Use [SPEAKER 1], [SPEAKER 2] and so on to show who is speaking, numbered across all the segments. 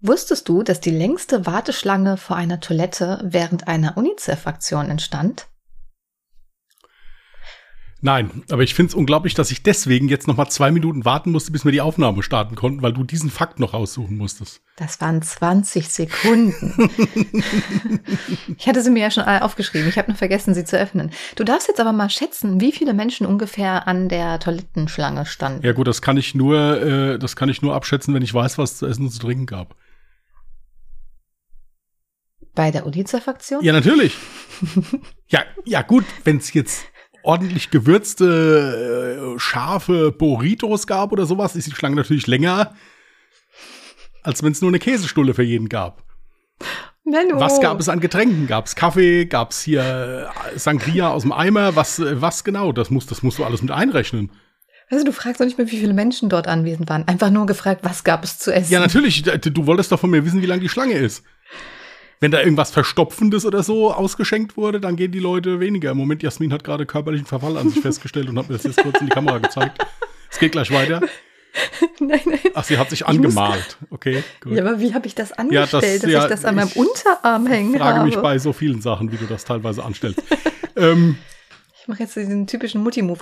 [SPEAKER 1] Wusstest du, dass die längste Warteschlange vor einer Toilette während einer UNICEF-Aktion entstand?
[SPEAKER 2] Nein, aber ich finde es unglaublich, dass ich deswegen jetzt noch mal zwei Minuten warten musste, bis wir die Aufnahme starten konnten, weil du diesen Fakt noch raussuchen musstest.
[SPEAKER 1] Das waren 20 Sekunden. ich hatte sie mir ja schon aufgeschrieben. Ich habe nur vergessen, sie zu öffnen. Du darfst jetzt aber mal schätzen, wie viele Menschen ungefähr an der Toilettenschlange standen.
[SPEAKER 2] Ja gut, das kann ich nur, äh, das kann ich nur abschätzen, wenn ich weiß, was zu essen und zu trinken gab.
[SPEAKER 1] Bei der UNICEF-Aktion?
[SPEAKER 2] Ja, natürlich. ja, ja gut, wenn es jetzt ordentlich gewürzte, äh, scharfe Burritos gab oder sowas, ist die Schlange natürlich länger, als wenn es nur eine Käsestulle für jeden gab. Menno. Was gab es an Getränken? Gab es Kaffee? Gab es hier äh, Sangria aus dem Eimer? Was, äh, was genau? Das, muss, das musst du alles mit einrechnen.
[SPEAKER 1] Also du fragst doch nicht mehr, wie viele Menschen dort anwesend waren. Einfach nur gefragt, was gab es zu essen?
[SPEAKER 2] Ja, natürlich. Du wolltest doch von mir wissen, wie lang die Schlange ist wenn da irgendwas Verstopfendes oder so ausgeschenkt wurde, dann gehen die Leute weniger. Im Moment, Jasmin hat gerade körperlichen Verfall an sich festgestellt und hat mir das jetzt kurz in die Kamera gezeigt. Es geht gleich weiter. Nein, nein. Ach, sie hat sich angemalt. Okay,
[SPEAKER 1] gut. Ja, aber wie habe ich das angestellt, ja, das, dass ja, ich das an meinem Unterarm hängen
[SPEAKER 2] Ich frage mich bei so vielen Sachen, wie du das teilweise anstellst. ähm,
[SPEAKER 1] ich mache jetzt diesen typischen Mutti-Move.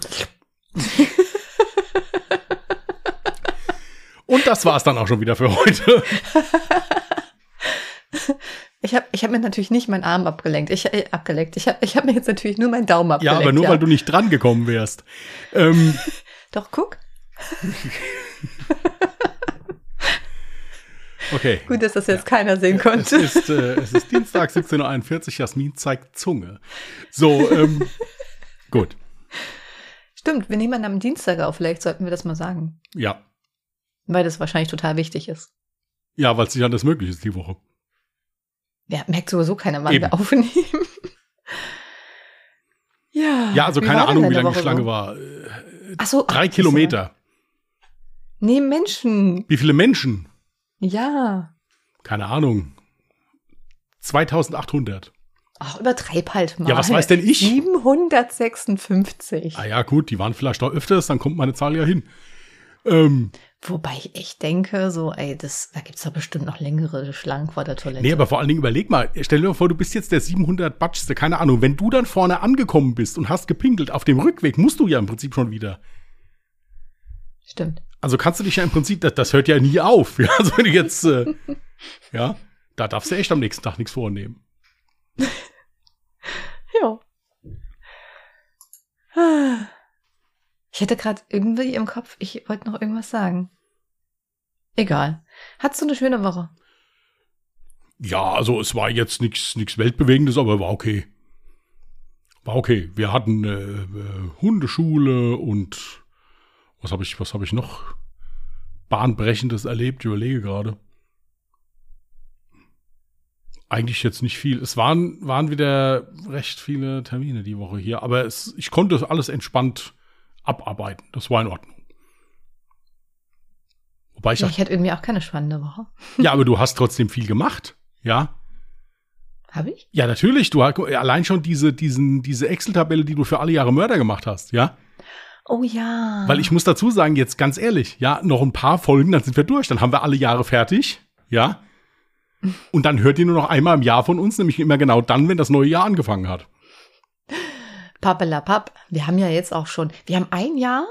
[SPEAKER 2] Und das war es dann auch schon wieder für heute.
[SPEAKER 1] Ich habe ich hab mir natürlich nicht meinen Arm abgelenkt. Ich, äh, abgeleckt. Ich habe ich hab mir jetzt natürlich nur meinen Daumen abgelenkt.
[SPEAKER 2] Ja, aber nur ja. weil du nicht dran gekommen wärst. Ähm.
[SPEAKER 1] Doch, guck.
[SPEAKER 2] okay.
[SPEAKER 1] Gut, dass das jetzt ja. keiner sehen konnte.
[SPEAKER 2] Es ist, äh, es ist Dienstag 17.41 Uhr. Jasmin zeigt Zunge. So, ähm, gut.
[SPEAKER 1] Stimmt, wir nehmen am Dienstag auf. Vielleicht sollten wir das mal sagen.
[SPEAKER 2] Ja.
[SPEAKER 1] Weil das wahrscheinlich total wichtig ist.
[SPEAKER 2] Ja, weil es nicht anders möglich ist die Woche.
[SPEAKER 1] Ja, merkt sowieso keiner, wann Eben. wir aufnehmen.
[SPEAKER 2] ja. Ja, also keine Ahnung, wie lange die Schlange so? war.
[SPEAKER 1] Ach so,
[SPEAKER 2] drei ach, Kilometer.
[SPEAKER 1] Nee, Menschen.
[SPEAKER 2] Wie viele Menschen?
[SPEAKER 1] Ja.
[SPEAKER 2] Keine Ahnung. 2800.
[SPEAKER 1] Ach, übertreib halt mal.
[SPEAKER 2] Ja, was weiß denn ich?
[SPEAKER 1] 756.
[SPEAKER 2] Ah ja, gut, die waren vielleicht auch öfters, dann kommt meine Zahl ja hin. Ähm,
[SPEAKER 1] Wobei ich echt denke, so, ey, das, da gibt's doch bestimmt noch längere Schlangen vor der Toilette.
[SPEAKER 2] Nee, aber vor allen Dingen überleg mal, stell dir mal vor, du bist jetzt der 700 Batschste, keine Ahnung, wenn du dann vorne angekommen bist und hast gepinkelt, auf dem Rückweg musst du ja im Prinzip schon wieder.
[SPEAKER 1] Stimmt.
[SPEAKER 2] Also kannst du dich ja im Prinzip, das, das hört ja nie auf. Ja, also wenn du jetzt, äh, ja, da darfst du echt am nächsten Tag nichts vornehmen.
[SPEAKER 1] ja. Ich hätte gerade irgendwie im Kopf, ich wollte noch irgendwas sagen. Egal. Hattest du eine schöne Woche?
[SPEAKER 2] Ja, also es war jetzt nichts weltbewegendes, aber war okay. War okay. Wir hatten äh, äh, Hundeschule und was habe ich was ich noch bahnbrechendes erlebt? Ich überlege gerade. Eigentlich jetzt nicht viel. Es waren waren wieder recht viele Termine die Woche hier, aber es, ich konnte alles entspannt abarbeiten. Das war in Ordnung.
[SPEAKER 1] Wobei ich, ja, ich hatte irgendwie auch keine spannende Woche.
[SPEAKER 2] ja, aber du hast trotzdem viel gemacht, ja.
[SPEAKER 1] Habe ich?
[SPEAKER 2] Ja, natürlich. Du hast allein schon diese, diesen, diese Excel-Tabelle, die du für alle Jahre Mörder gemacht hast, ja.
[SPEAKER 1] Oh ja.
[SPEAKER 2] Weil ich muss dazu sagen, jetzt ganz ehrlich, ja, noch ein paar Folgen, dann sind wir durch. Dann haben wir alle Jahre fertig, ja. Und dann hört ihr nur noch einmal im Jahr von uns, nämlich immer genau dann, wenn das neue Jahr angefangen hat.
[SPEAKER 1] Pappelapapp. Wir haben ja jetzt auch schon, wir haben ein Jahr,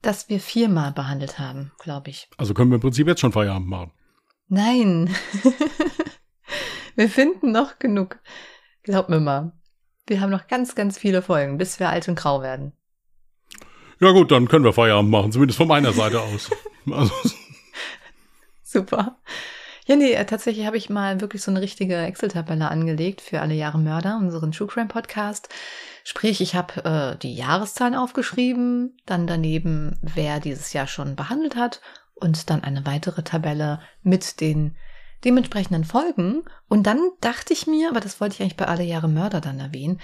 [SPEAKER 1] das wir viermal behandelt haben, glaube ich.
[SPEAKER 2] Also können wir im Prinzip jetzt schon Feierabend machen.
[SPEAKER 1] Nein. wir finden noch genug. Glaub mir mal. Wir haben noch ganz, ganz viele Folgen, bis wir alt und grau werden.
[SPEAKER 2] Ja gut, dann können wir Feierabend machen, zumindest von meiner Seite aus. Also.
[SPEAKER 1] Super. Ja, nee, äh, tatsächlich habe ich mal wirklich so eine richtige Excel-Tabelle angelegt für alle Jahre Mörder, unseren True Crime Podcast. Sprich, ich habe äh, die Jahreszahlen aufgeschrieben, dann daneben, wer dieses Jahr schon behandelt hat und dann eine weitere Tabelle mit den dementsprechenden Folgen. Und dann dachte ich mir, aber das wollte ich eigentlich bei alle Jahre Mörder dann erwähnen,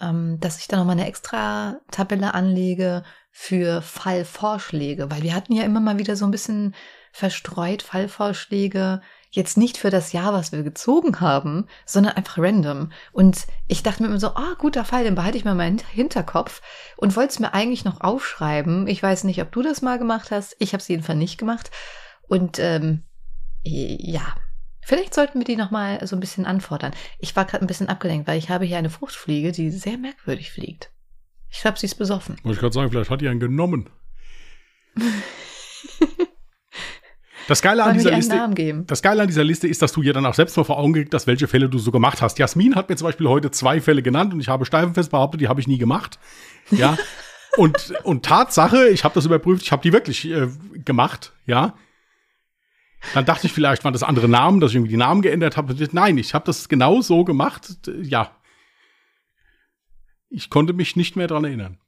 [SPEAKER 1] ähm, dass ich da nochmal eine extra Tabelle anlege für Fallvorschläge, weil wir hatten ja immer mal wieder so ein bisschen verstreut Fallvorschläge, jetzt nicht für das Jahr, was wir gezogen haben, sondern einfach random. Und ich dachte mir immer so, ah, guter Fall, den behalte ich mal meinen Hinterkopf und wollte es mir eigentlich noch aufschreiben. Ich weiß nicht, ob du das mal gemacht hast. Ich habe es jedenfalls nicht gemacht. Und ähm, Ja. Vielleicht sollten wir die nochmal so ein bisschen anfordern. Ich war gerade ein bisschen abgelenkt, weil ich habe hier eine Fruchtfliege, die sehr merkwürdig fliegt. Ich glaube, sie ist besoffen.
[SPEAKER 2] Wollte ich gerade sagen, vielleicht hat die einen genommen. Das Geile, an dieser Liste, das Geile an dieser Liste ist, dass du dir dann auch selbst mal vor Augen gekriegt hast, welche Fälle du so gemacht hast. Jasmin hat mir zum Beispiel heute zwei Fälle genannt und ich habe steifenfest behauptet, die habe ich nie gemacht. Ja. und, und Tatsache, ich habe das überprüft, ich habe die wirklich äh, gemacht, ja. Dann dachte ich vielleicht waren das andere Namen, dass ich irgendwie die Namen geändert habe. Nein, ich habe das genau so gemacht. Ja. Ich konnte mich nicht mehr dran erinnern.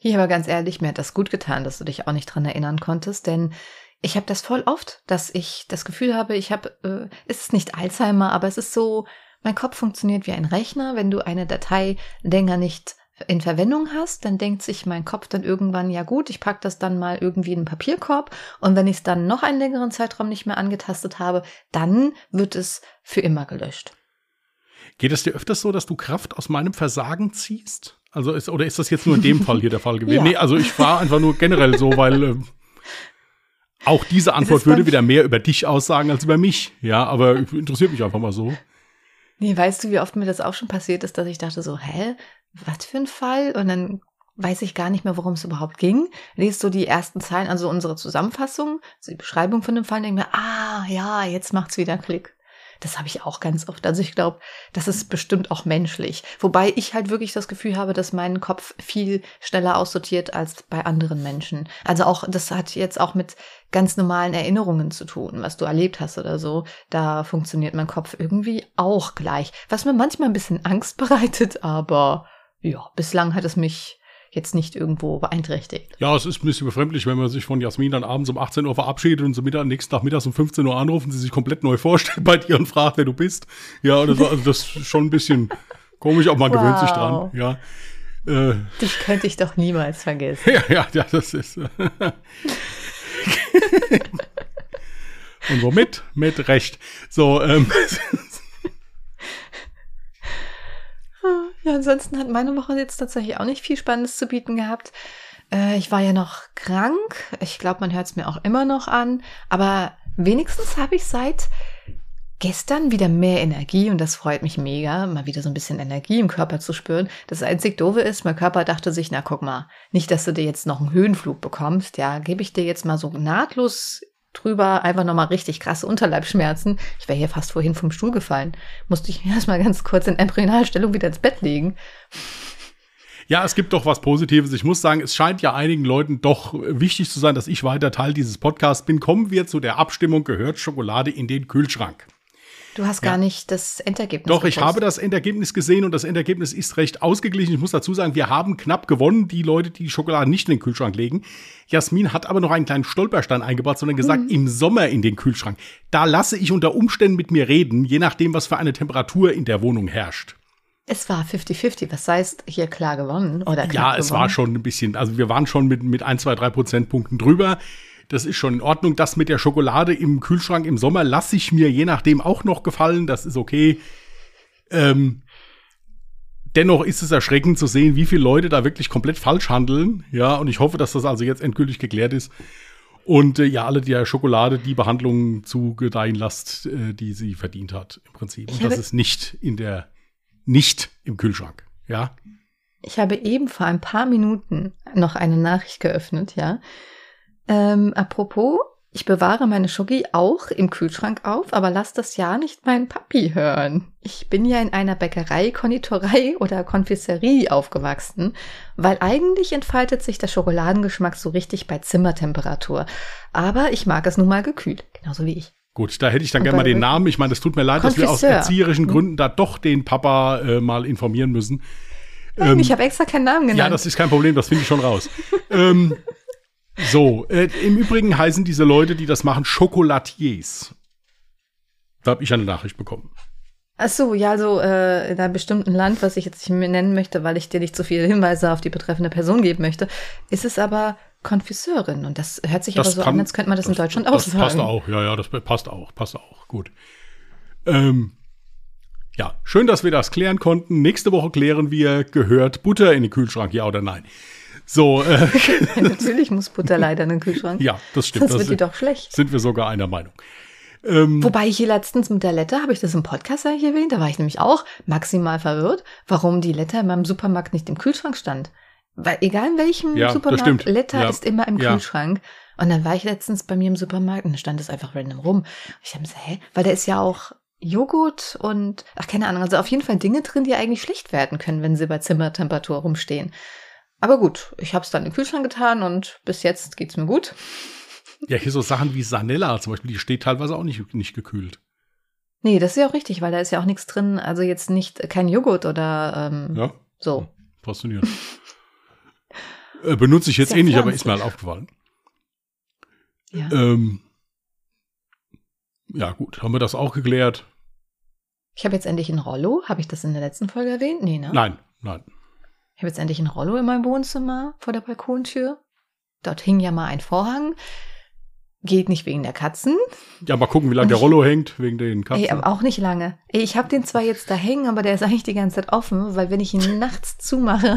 [SPEAKER 1] Hier aber ganz ehrlich, mir hat das gut getan, dass du dich auch nicht dran erinnern konntest, denn ich habe das voll oft, dass ich das Gefühl habe, ich habe, äh, es ist nicht Alzheimer, aber es ist so, mein Kopf funktioniert wie ein Rechner. Wenn du eine Datei länger nicht in Verwendung hast, dann denkt sich mein Kopf dann irgendwann, ja gut, ich packe das dann mal irgendwie in einen Papierkorb und wenn ich es dann noch einen längeren Zeitraum nicht mehr angetastet habe, dann wird es für immer gelöscht.
[SPEAKER 2] Geht es dir öfters so, dass du Kraft aus meinem Versagen ziehst? Also ist, oder ist das jetzt nur in dem Fall hier der Fall gewesen? ja. Nee, also ich war einfach nur generell so, weil äh, auch diese Antwort würde wieder mehr über dich aussagen als über mich. Ja, aber interessiert mich einfach mal so.
[SPEAKER 1] Nee, weißt du, wie oft mir das auch schon passiert ist, dass ich dachte so, hä, was für ein Fall? Und dann weiß ich gar nicht mehr, worum es überhaupt ging. Liest so die ersten Zeilen, also unsere Zusammenfassung, also die Beschreibung von dem Fall, denke mir, ah, ja, jetzt macht's wieder Klick. Das habe ich auch ganz oft. Also ich glaube, das ist bestimmt auch menschlich. Wobei ich halt wirklich das Gefühl habe, dass mein Kopf viel schneller aussortiert als bei anderen Menschen. Also auch, das hat jetzt auch mit ganz normalen Erinnerungen zu tun, was du erlebt hast oder so. Da funktioniert mein Kopf irgendwie auch gleich. Was mir manchmal ein bisschen Angst bereitet, aber ja, bislang hat es mich jetzt nicht irgendwo beeinträchtigt.
[SPEAKER 2] Ja, es ist ein bisschen befremdlich, wenn man sich von Jasmin dann abends um 18 Uhr verabschiedet und so Mittag, nächsten Tag mittags um 15 Uhr anrufen, sie sich komplett neu vorstellt bei dir und fragt, wer du bist. Ja, das, also das ist schon ein bisschen komisch, aber man wow. gewöhnt sich dran. Ja.
[SPEAKER 1] Äh, Dich könnte ich doch niemals vergessen.
[SPEAKER 2] Ja, ja, ja, das ist. und womit? Mit Recht. So, ähm.
[SPEAKER 1] Ja, ansonsten hat meine Woche jetzt tatsächlich auch nicht viel Spannendes zu bieten gehabt. Äh, ich war ja noch krank. Ich glaube, man hört es mir auch immer noch an. Aber wenigstens habe ich seit gestern wieder mehr Energie und das freut mich mega, mal wieder so ein bisschen Energie im Körper zu spüren. Das einzig Doofe ist, mein Körper dachte sich, na guck mal, nicht, dass du dir jetzt noch einen Höhenflug bekommst, ja, gebe ich dir jetzt mal so nahtlos drüber, einfach nochmal richtig krasse Unterleibschmerzen. Ich wäre hier fast vorhin vom Stuhl gefallen. Musste ich mir erstmal ganz kurz in Embryonalstellung wieder ins Bett legen.
[SPEAKER 2] Ja, es gibt doch was Positives. Ich muss sagen, es scheint ja einigen Leuten doch wichtig zu sein, dass ich weiter Teil dieses Podcasts bin. Kommen wir zu der Abstimmung, gehört Schokolade in den Kühlschrank?
[SPEAKER 1] Du hast gar nicht das Endergebnis
[SPEAKER 2] Doch, gepostet. ich habe das Endergebnis gesehen und das Endergebnis ist recht ausgeglichen. Ich muss dazu sagen, wir haben knapp gewonnen, die Leute, die die Schokolade nicht in den Kühlschrank legen. Jasmin hat aber noch einen kleinen Stolperstein eingebaut, sondern gesagt, mhm. im Sommer in den Kühlschrank. Da lasse ich unter Umständen mit mir reden, je nachdem, was für eine Temperatur in der Wohnung herrscht.
[SPEAKER 1] Es war 50-50, was heißt hier klar gewonnen? Oder
[SPEAKER 2] ja, es gewonnen? war schon ein bisschen, also wir waren schon mit, mit ein, zwei, drei Prozentpunkten drüber. Das ist schon in Ordnung. Das mit der Schokolade im Kühlschrank im Sommer lasse ich mir je nachdem auch noch gefallen. Das ist okay. Ähm, dennoch ist es erschreckend zu sehen, wie viele Leute da wirklich komplett falsch handeln. Ja, und ich hoffe, dass das also jetzt endgültig geklärt ist. Und äh, ja, alle der Schokolade die Behandlung zugedeihen lasst, äh, die sie verdient hat, im Prinzip. Und das ist nicht in der, nicht im Kühlschrank. Ja.
[SPEAKER 1] Ich habe eben vor ein paar Minuten noch eine Nachricht geöffnet, ja. Ähm, apropos, ich bewahre meine Schoki auch im Kühlschrank auf, aber lass das ja nicht meinen Papi hören. Ich bin ja in einer Bäckerei, Konditorei oder Konfiserie aufgewachsen, weil eigentlich entfaltet sich der Schokoladengeschmack so richtig bei Zimmertemperatur. Aber ich mag es nun mal gekühlt, genauso wie ich.
[SPEAKER 2] Gut, da hätte ich dann gerne mal den Namen. Ich meine, es tut mir leid, Konfiseur. dass wir aus erzieherischen hm. Gründen da doch den Papa äh, mal informieren müssen.
[SPEAKER 1] Nein, ähm, ich habe extra keinen Namen genannt.
[SPEAKER 2] Ja, das ist kein Problem, das finde ich schon raus. ähm, so, äh, im Übrigen heißen diese Leute, die das machen, Chocolatiers. Da habe ich eine Nachricht bekommen.
[SPEAKER 1] Ach so, ja, also äh, in einem bestimmten Land, was ich jetzt nicht mehr nennen möchte, weil ich dir nicht zu viele Hinweise auf die betreffende Person geben möchte, ist es aber Konfisseurin. Und das hört sich das aber so kann, an, als könnte man das, das in Deutschland auch sagen.
[SPEAKER 2] Das passt auch, ja, ja, das passt auch, passt auch, gut. Ähm, ja, schön, dass wir das klären konnten. Nächste Woche klären wir, gehört Butter in den Kühlschrank, ja oder nein? So,
[SPEAKER 1] äh, Natürlich muss Butter leider in den Kühlschrank.
[SPEAKER 2] Ja, das stimmt.
[SPEAKER 1] Sonst wird die doch schlecht.
[SPEAKER 2] Sind wir sogar einer Meinung. Ähm,
[SPEAKER 1] Wobei ich hier letztens mit der Letter, habe ich das im Podcast eigentlich erwähnt, da war ich nämlich auch maximal verwirrt, warum die Letter in meinem Supermarkt nicht im Kühlschrank stand. Weil egal in welchem
[SPEAKER 2] Ja, das
[SPEAKER 1] Supermarkt. Letter
[SPEAKER 2] Ja.
[SPEAKER 1] ist immer im
[SPEAKER 2] Ja.
[SPEAKER 1] Kühlschrank. Und dann war ich letztens bei mir im Supermarkt und da stand es einfach random rum. Ich habe mir gesagt, hä? Weil da ist ja auch Joghurt und, ach keine Ahnung, also auf jeden Fall Dinge drin, die eigentlich schlecht werden können, wenn sie bei Zimmertemperatur rumstehen. Aber gut, ich habe es dann in den Kühlschrank getan und bis jetzt geht's mir gut.
[SPEAKER 2] ja, hier so Sachen wie Sanella zum Beispiel, die steht teilweise auch nicht, nicht gekühlt.
[SPEAKER 1] Nee, das ist ja auch richtig, weil da ist ja auch nichts drin, also jetzt nicht kein Joghurt oder ähm,
[SPEAKER 2] Ja,
[SPEAKER 1] so.
[SPEAKER 2] faszinierend. äh, benutze ich jetzt eh nicht, aber ist mir halt aufgefallen.
[SPEAKER 1] Ja.
[SPEAKER 2] Ähm, ja, gut, haben wir das auch geklärt?
[SPEAKER 1] Ich habe jetzt endlich ein Rollo. Habe ich das in der letzten Folge erwähnt? Nee, ne?
[SPEAKER 2] Nein, nein.
[SPEAKER 1] Ich habe jetzt endlich ein Rollo in meinem Wohnzimmer vor der Balkontür. Dort hing ja mal ein Vorhang. Geht nicht wegen der Katzen.
[SPEAKER 2] Ja, mal gucken, wie lange der Rollo hängt, wegen den Katzen.
[SPEAKER 1] Ey, aber auch nicht lange. Ey, ich habe den zwar jetzt da hängen, aber der ist eigentlich die ganze Zeit offen, weil wenn ich ihn nachts zumache,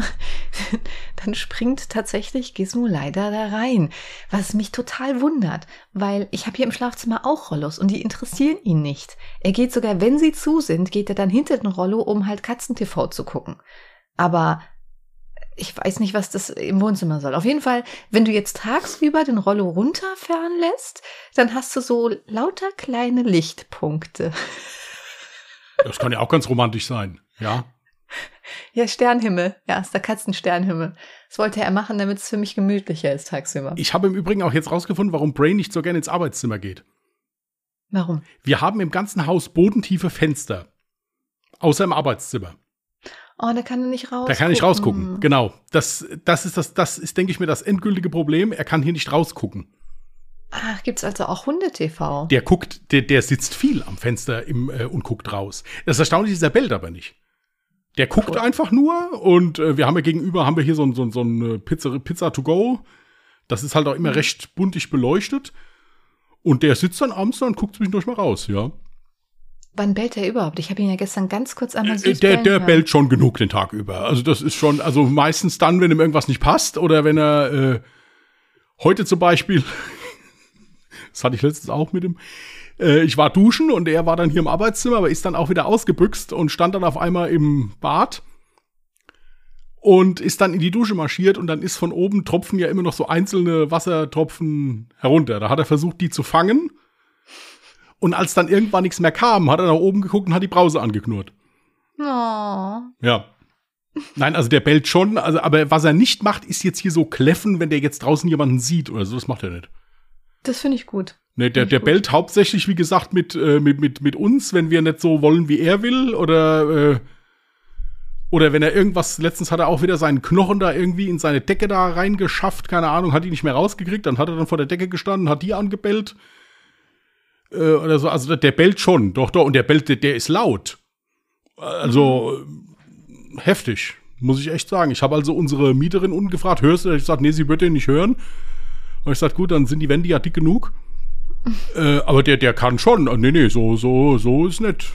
[SPEAKER 1] dann springt tatsächlich Gizmo leider da rein. Was mich total wundert, weil ich habe hier im Schlafzimmer auch Rollos und die interessieren ihn nicht. Er geht sogar, wenn sie zu sind, geht er dann hinter den Rollo, um halt Katzen-TV zu gucken. Aber ich weiß nicht, was das im Wohnzimmer soll. Auf jeden Fall, wenn du jetzt tagsüber den Rollo runterfahren lässt, dann hast du so lauter kleine Lichtpunkte.
[SPEAKER 2] Das kann ja auch ganz romantisch sein. Ja.
[SPEAKER 1] Ja, Sternhimmel. Ja, ist der Katzensternhimmel. Das wollte er machen, damit es für mich gemütlicher ist tagsüber.
[SPEAKER 2] Ich habe im Übrigen auch jetzt rausgefunden, warum Brain nicht so gerne ins Arbeitszimmer geht.
[SPEAKER 1] Warum?
[SPEAKER 2] Wir haben im ganzen Haus bodentiefe Fenster. Außer im Arbeitszimmer.
[SPEAKER 1] Oh, da kann er nicht raus.
[SPEAKER 2] Da kann ich rausgucken. Genau. Das, das ist das, das ist, denke ich mir, das endgültige Problem. Er kann hier nicht rausgucken.
[SPEAKER 1] Ach, gibt's also auch Hunde-TV?
[SPEAKER 2] Der guckt, der, der sitzt viel am Fenster im, äh, und guckt raus. Das Erstaunliche ist, er bellt aber nicht. Der guckt
[SPEAKER 1] Cool.
[SPEAKER 2] einfach nur und äh, wir haben ja gegenüber, haben wir hier so ein, so ein, so ein äh, Pizza, Pizza to go. Das ist halt auch immer
[SPEAKER 1] Mhm.
[SPEAKER 2] recht buntig beleuchtet. Und der sitzt dann abends da und guckt zwischendurch mal raus, ja.
[SPEAKER 1] Wann bellt er überhaupt? Ich habe ihn ja gestern ganz kurz einmal
[SPEAKER 2] Äh,
[SPEAKER 1] süß
[SPEAKER 2] Der,
[SPEAKER 1] bellen
[SPEAKER 2] der
[SPEAKER 1] hören.
[SPEAKER 2] bellt schon genug den Tag über. Also das ist schon, also meistens dann, wenn ihm irgendwas nicht passt oder wenn er äh, heute zum Beispiel, das hatte ich letztens auch mit ihm, äh, ich war duschen und er war dann hier im Arbeitszimmer, aber ist dann auch wieder ausgebüxt und stand dann auf einmal im Bad und ist dann in die Dusche marschiert und dann ist von oben tropfen ja immer noch so einzelne Wassertropfen herunter. Da hat er versucht, die zu fangen. Und als dann irgendwann nichts mehr kam, hat er nach oben geguckt und hat die Brause angeknurrt.
[SPEAKER 1] Oh.
[SPEAKER 2] Ja. Nein, also der bellt schon, also, aber was er nicht macht, ist jetzt hier so kläffen, wenn der jetzt draußen jemanden sieht oder so. Das macht er nicht.
[SPEAKER 1] Das finde ich gut.
[SPEAKER 2] Ne, der, der bellt hauptsächlich, wie gesagt, mit, äh, mit, mit, mit uns, wenn wir nicht so wollen, wie er will. Oder, äh, oder wenn er irgendwas, letztens hat er auch wieder seinen Knochen da irgendwie in seine Decke da reingeschafft, keine Ahnung, hat die nicht mehr rausgekriegt, dann hat er dann vor der Decke gestanden, hat die angebellt. Äh, oder so, also der bellt schon, doch, doch, und der bellt, der, der ist laut. Also, äh, heftig, muss ich echt sagen. Ich habe also unsere Mieterin unten gefragt, hörst du? Ich gesagt, nee, sie wird den nicht hören. Und ich gesagt, gut, dann sind die Wände ja dick genug. äh, aber der, der kann schon. Ah, Nee, nee, so, so, so ist nett.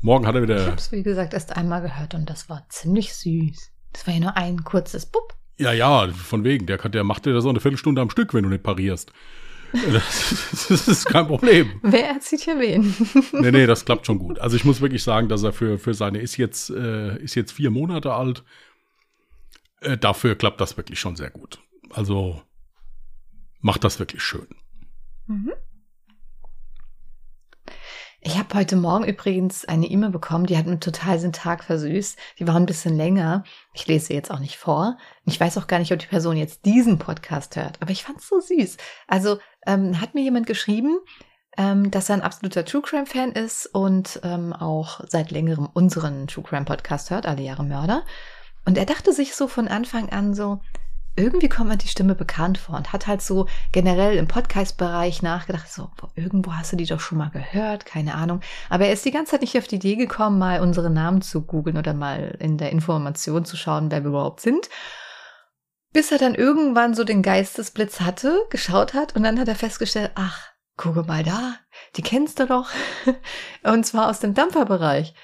[SPEAKER 2] Morgen hat er
[SPEAKER 1] Ich
[SPEAKER 2] wieder.
[SPEAKER 1] habe es, wie gesagt, erst einmal gehört und das war ziemlich süß. Das war ja nur ein kurzes Bub.
[SPEAKER 2] Ja, ja, von wegen. Der, kann, der macht dir das auch eine Viertelstunde am Stück, wenn du nicht parierst. Das, das ist kein Problem.
[SPEAKER 1] Wer erzieht hier wen?
[SPEAKER 2] Nee, nee, das klappt schon gut. Also ich muss wirklich sagen, dass er für, für seine, ist jetzt, äh, ist jetzt vier Monate alt. Äh, dafür klappt das wirklich schon sehr gut. Also macht das wirklich schön.
[SPEAKER 1] Mhm. Ich habe heute Morgen übrigens eine E-Mail bekommen, die hat mir total den Tag versüßt. Die war ein bisschen länger. Ich lese sie jetzt auch nicht vor. Ich weiß auch gar nicht, ob die Person jetzt diesen Podcast hört, aber ich fand es so süß. Also ähm, hat mir jemand geschrieben, ähm, dass er ein absoluter True Crime Fan ist und ähm, auch seit längerem unseren True Crime Podcast hört, alle Jahre Mörder. Und er dachte sich so von Anfang an so, irgendwie kommt mir die Stimme bekannt vor und hat halt so generell im Podcast-Bereich nachgedacht, so, irgendwo hast du die doch schon mal gehört, keine Ahnung. Aber er ist die ganze Zeit nicht auf die Idee gekommen, mal unsere Namen zu googeln oder mal in der Information zu schauen, wer wir überhaupt sind. Bis er dann irgendwann so den Geistesblitz hatte, geschaut hat und dann hat er festgestellt, ach, gucke mal da, die kennst du doch. Und zwar aus dem Dampferbereich.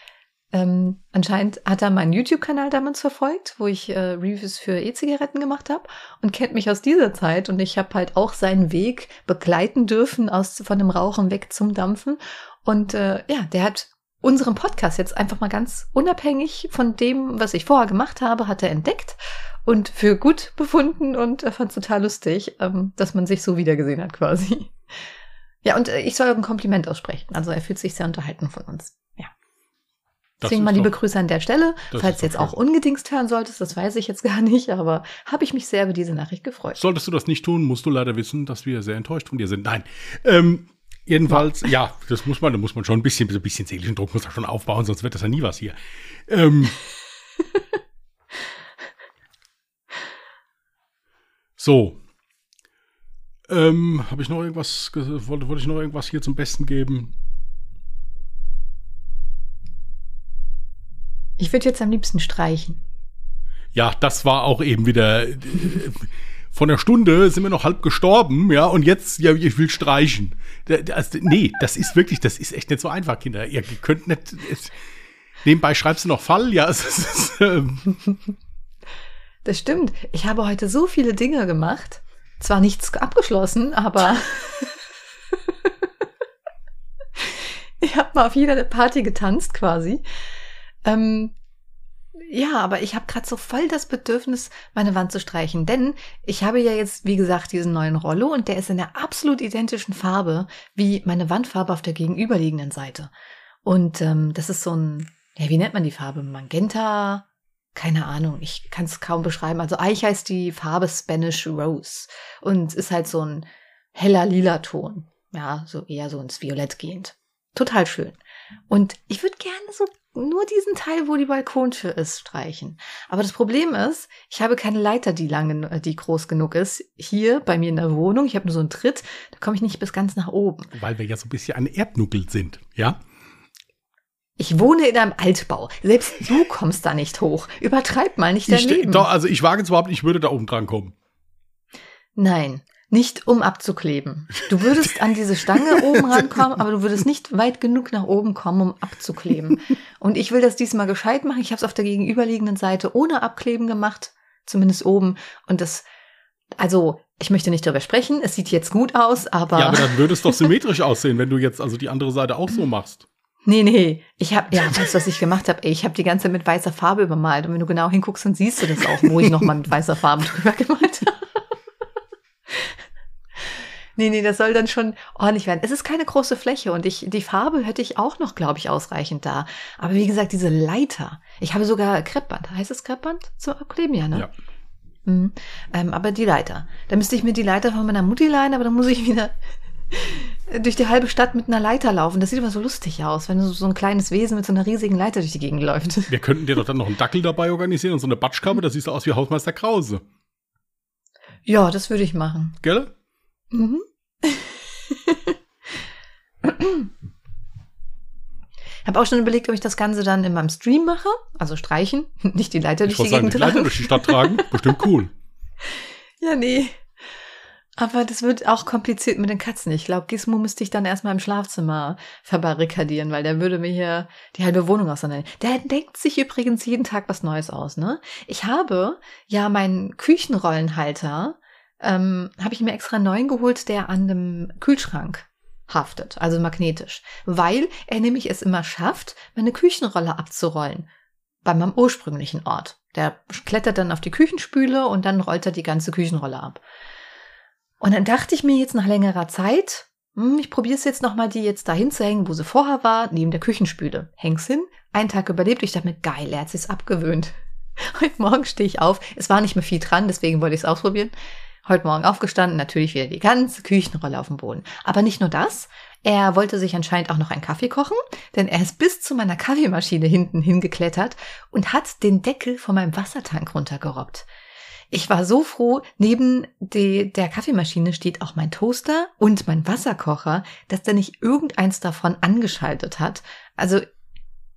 [SPEAKER 1] Ähm, anscheinend hat er meinen YouTube-Kanal damals verfolgt, wo ich äh, Reviews für E-Zigaretten gemacht habe und kennt mich aus dieser Zeit. Und ich habe halt auch seinen Weg begleiten dürfen aus von dem Rauchen weg zum Dampfen. Und äh, ja, der hat unseren Podcast jetzt einfach mal ganz unabhängig von dem, was ich vorher gemacht habe, hat er entdeckt und für gut befunden und er fand es total lustig, ähm, dass man sich so wiedergesehen hat quasi. Ja, und äh, ich soll ein Kompliment aussprechen. Also er fühlt sich sehr unterhalten von uns. Ja. Deswegen mal liebe doch, Grüße an der Stelle. Falls du jetzt auch ungedingst hören solltest, das weiß ich jetzt gar nicht, aber habe ich mich sehr über diese Nachricht gefreut.
[SPEAKER 2] Solltest du das nicht tun, musst du leider wissen, dass wir sehr enttäuscht von dir sind. Nein. Ähm, jedenfalls, ja. ja, das muss man, da muss man schon ein bisschen, ein bisschen seelischen Druck muss da schon aufbauen, sonst wird das ja nie was hier. Ähm, so, ähm, Habe ich noch irgendwas, wollte, wollte ich noch irgendwas hier zum Besten geben?
[SPEAKER 1] Ich würde jetzt am liebsten streichen.
[SPEAKER 2] Ja, das war auch eben wieder. Äh, von der Stunde sind wir noch halb gestorben, ja, und jetzt, ja, ich will streichen. Das, nee, das ist wirklich, das ist echt nicht so einfach, Kinder. Ihr könnt nicht. Es, nebenbei schreibst du noch Fall, ja. Es, es, ähm.
[SPEAKER 1] Das stimmt. Ich habe heute so viele Dinge gemacht zwar nichts abgeschlossen, aber ich habe mal auf jeder Party getanzt quasi. Ähm, ja, aber ich habe gerade so voll das Bedürfnis, meine Wand zu streichen. Denn ich habe ja jetzt, wie gesagt, diesen neuen Rollo und der ist in der absolut identischen Farbe wie meine Wandfarbe auf der gegenüberliegenden Seite. Und ähm, das ist so ein, ja, wie nennt man die Farbe? Magenta, keine Ahnung, ich kann es kaum beschreiben. Also eigentlich heißt die Farbe Spanish Rose und ist halt so ein heller lila Ton. Ja, so eher so ins Violett gehend. Total schön. Und ich würde gerne so nur diesen Teil, wo die Balkontür ist, streichen. Aber das Problem ist, ich habe keine Leiter, die lang, die groß genug ist. Hier bei mir in der Wohnung, ich habe nur so einen Tritt, da komme ich nicht bis ganz nach oben.
[SPEAKER 2] Weil wir ja so ein bisschen ein Erdnuckel sind, ja?
[SPEAKER 1] Ich wohne in einem Altbau. Selbst du kommst da nicht hoch. Übertreib mal nicht dein ich, Leben.
[SPEAKER 2] Doch, also ich wage es überhaupt, ich würde da oben dran kommen.
[SPEAKER 1] Nein, nicht um abzukleben. Du würdest an diese Stange oben rankommen, aber du würdest nicht weit genug nach oben kommen, um abzukleben. Und ich will das diesmal gescheit machen. Ich habe es auf der gegenüberliegenden Seite ohne Abkleben gemacht, zumindest oben. Und das, also ich möchte nicht darüber sprechen. Es sieht jetzt gut aus, aber.
[SPEAKER 2] Ja, aber dann würde es doch symmetrisch aussehen, wenn du jetzt also die andere Seite auch so machst.
[SPEAKER 1] Nee, nee. Ich habe, ja, weißt du, was ich gemacht habe? Ich habe die ganze Zeit mit weißer Farbe übermalt. Und wenn du genau hinguckst, dann siehst du das auch, wo ich nochmal mit weißer Farbe drüber gemalt habe. Nee, nee, das soll dann schon ordentlich werden. Es ist keine große Fläche und ich, die Farbe hätte ich auch noch, glaube ich, ausreichend da. Aber wie gesagt, diese Leiter. Ich habe sogar Kreppband. Heißt es Kreppband? Zum Abkleben, ja, ne? Ja. Mhm. Ähm, aber die Leiter. Da müsste ich mir die Leiter von meiner Mutti leihen, aber dann muss ich wieder durch die halbe Stadt mit einer Leiter laufen. Das sieht immer so lustig aus, wenn so ein kleines Wesen mit so einer riesigen Leiter durch die Gegend läuft.
[SPEAKER 2] Wir könnten dir doch dann noch einen Dackel dabei organisieren und so eine Batschkappe, da siehst du aus wie Hausmeister Krause.
[SPEAKER 1] Ja, das würde ich machen.
[SPEAKER 2] Gell? Mhm.
[SPEAKER 1] Habe auch schon überlegt, ob ich das Ganze dann in meinem Stream mache, also streichen, nicht die Leiter
[SPEAKER 2] durch die Gegend tragen. Die Leiter durch die Stadt tragen, bestimmt cool.
[SPEAKER 1] Ja, nee. Aber das wird auch kompliziert mit den Katzen. Ich glaube, Gizmo müsste ich dann erstmal im Schlafzimmer verbarrikadieren, weil der würde mir hier die halbe Wohnung auseinandernehmen. Der denkt sich übrigens jeden Tag was Neues aus, ne? Ich habe ja meinen Küchenrollenhalter, ähm, habe ich mir extra neuen geholt, der an dem Kühlschrank haftet, also magnetisch, weil er nämlich es immer schafft, meine Küchenrolle abzurollen bei meinem ursprünglichen Ort. Der klettert dann auf die Küchenspüle und dann rollt er die ganze Küchenrolle ab. Und dann dachte ich mir jetzt nach längerer Zeit, hm, ich probiere es jetzt nochmal, die jetzt dahin zu hängen, wo sie vorher war, neben der Küchenspüle. Häng's hin, einen Tag überlebt. Ich dachte mir, geil, er hat sich's abgewöhnt. Heute Morgen stehe ich auf. Es war nicht mehr viel dran, deswegen wollte ich es ausprobieren. Heute Morgen aufgestanden, natürlich wieder die ganze Küchenrolle auf dem Boden. Aber nicht nur das. Er wollte sich anscheinend auch noch einen Kaffee kochen, denn er ist bis zu meiner Kaffeemaschine hinten hingeklettert und hat den Deckel von meinem Wassertank runtergerobbt. Ich war so froh, neben die, der Kaffeemaschine steht auch mein Toaster und mein Wasserkocher, dass der nicht irgendeins davon angeschaltet hat. Also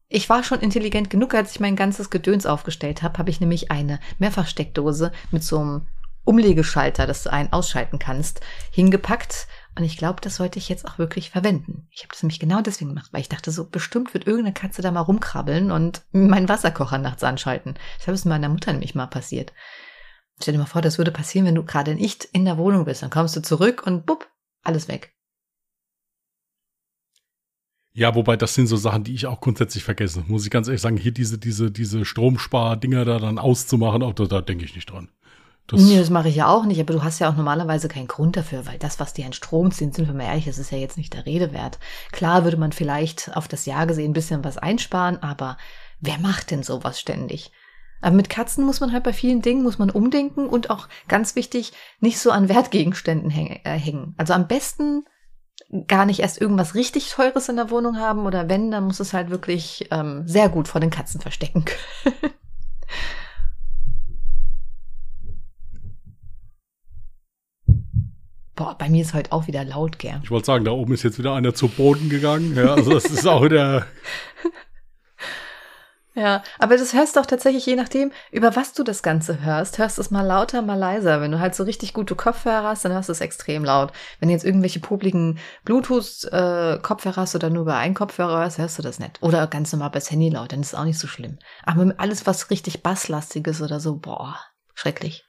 [SPEAKER 1] ich war schon intelligent genug, als ich mein ganzes Gedöns aufgestellt habe, habe ich nämlich eine Mehrfachsteckdose mit so einem Umlegeschalter, dass du einen ausschalten kannst, hingepackt Und ich glaube, das sollte ich jetzt auch wirklich verwenden. Ich habe das nämlich genau deswegen gemacht, weil ich dachte, so bestimmt wird irgendeine Katze da mal rumkrabbeln und meinen Wasserkocher nachts anschalten. Das ist meiner Mutter nämlich mal passiert. Stell dir mal vor, das würde passieren, wenn du gerade nicht in der Wohnung bist. Dann kommst du zurück und bupp, alles weg.
[SPEAKER 2] Ja, wobei das sind so Sachen, die ich auch grundsätzlich vergesse. Muss ich ganz ehrlich sagen, hier diese, diese, diese Stromspar-Dinger da dann auszumachen, auch da, da denke ich nicht dran.
[SPEAKER 1] Das nee, das mache ich ja auch nicht, aber du hast ja auch normalerweise keinen Grund dafür, weil das, was dir ein Strom zieht, sind wir mal ehrlich, das ist ja jetzt nicht der Rede wert. Klar würde man vielleicht auf das Jahr gesehen ein bisschen was einsparen, aber wer macht denn sowas ständig? Aber mit Katzen muss man halt bei vielen Dingen, muss man umdenken und auch ganz wichtig, nicht so an Wertgegenständen äh, hängen. Also am besten gar nicht erst irgendwas richtig Teures in der Wohnung haben oder wenn, dann muss es halt wirklich ähm, sehr gut vor den Katzen verstecken können. Boah, bei mir ist heute auch wieder laut, gern.
[SPEAKER 2] Ich wollte sagen, da oben ist jetzt wieder einer zu Boden gegangen. Ja, also das ist auch wieder.
[SPEAKER 1] Ja, aber das hörst du auch tatsächlich je nachdem, über was du das Ganze hörst. Hörst du es mal lauter, mal leiser. Wenn du halt so richtig gute Kopfhörer hast, dann hörst du es extrem laut. Wenn du jetzt irgendwelche publiken Bluetooth-Kopfhörer hast oder nur über einen Kopfhörer hörst, hörst du das nicht. Oder ganz normal bei Handy laut, dann ist es auch nicht so schlimm. Aber alles, was richtig basslastiges oder so, boah, schrecklich.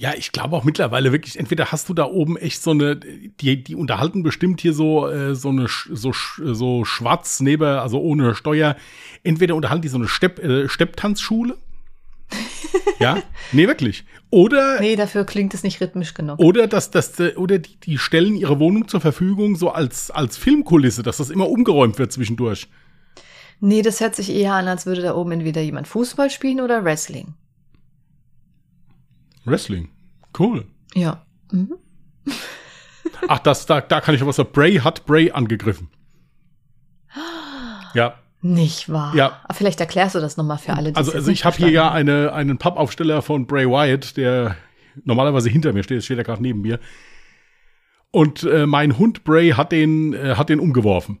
[SPEAKER 2] Ja, ich glaube auch mittlerweile wirklich, entweder hast du da oben echt so eine, die, die unterhalten bestimmt hier so, äh, so eine, so, so schwarz neben, also ohne Steuer. Entweder unterhalten die so eine Stepp, äh, Stepptanzschule. ja, nee, wirklich. Oder.
[SPEAKER 1] Nee, dafür klingt es nicht rhythmisch genug.
[SPEAKER 2] Oder das, das, oder die, die stellen ihre Wohnung zur Verfügung so als, als Filmkulisse, dass das immer umgeräumt wird zwischendurch.
[SPEAKER 1] Nee, das hört sich eher an, als würde da oben entweder jemand Fußball spielen oder Wrestling.
[SPEAKER 2] Wrestling. Cool.
[SPEAKER 1] Ja. Mhm.
[SPEAKER 2] Ach, das, da, da kann ich was sagen. Bray hat Bray angegriffen. Ja.
[SPEAKER 1] Nicht wahr?
[SPEAKER 2] Ja.
[SPEAKER 1] Aber vielleicht erklärst du das nochmal für alle,
[SPEAKER 2] die Also, also ich habe hier ja eine, einen Pappaufsteller von Bray Wyatt, der normalerweise hinter mir steht, jetzt steht er gerade neben mir. Und äh, mein Hund Bray hat den, äh, hat den umgeworfen.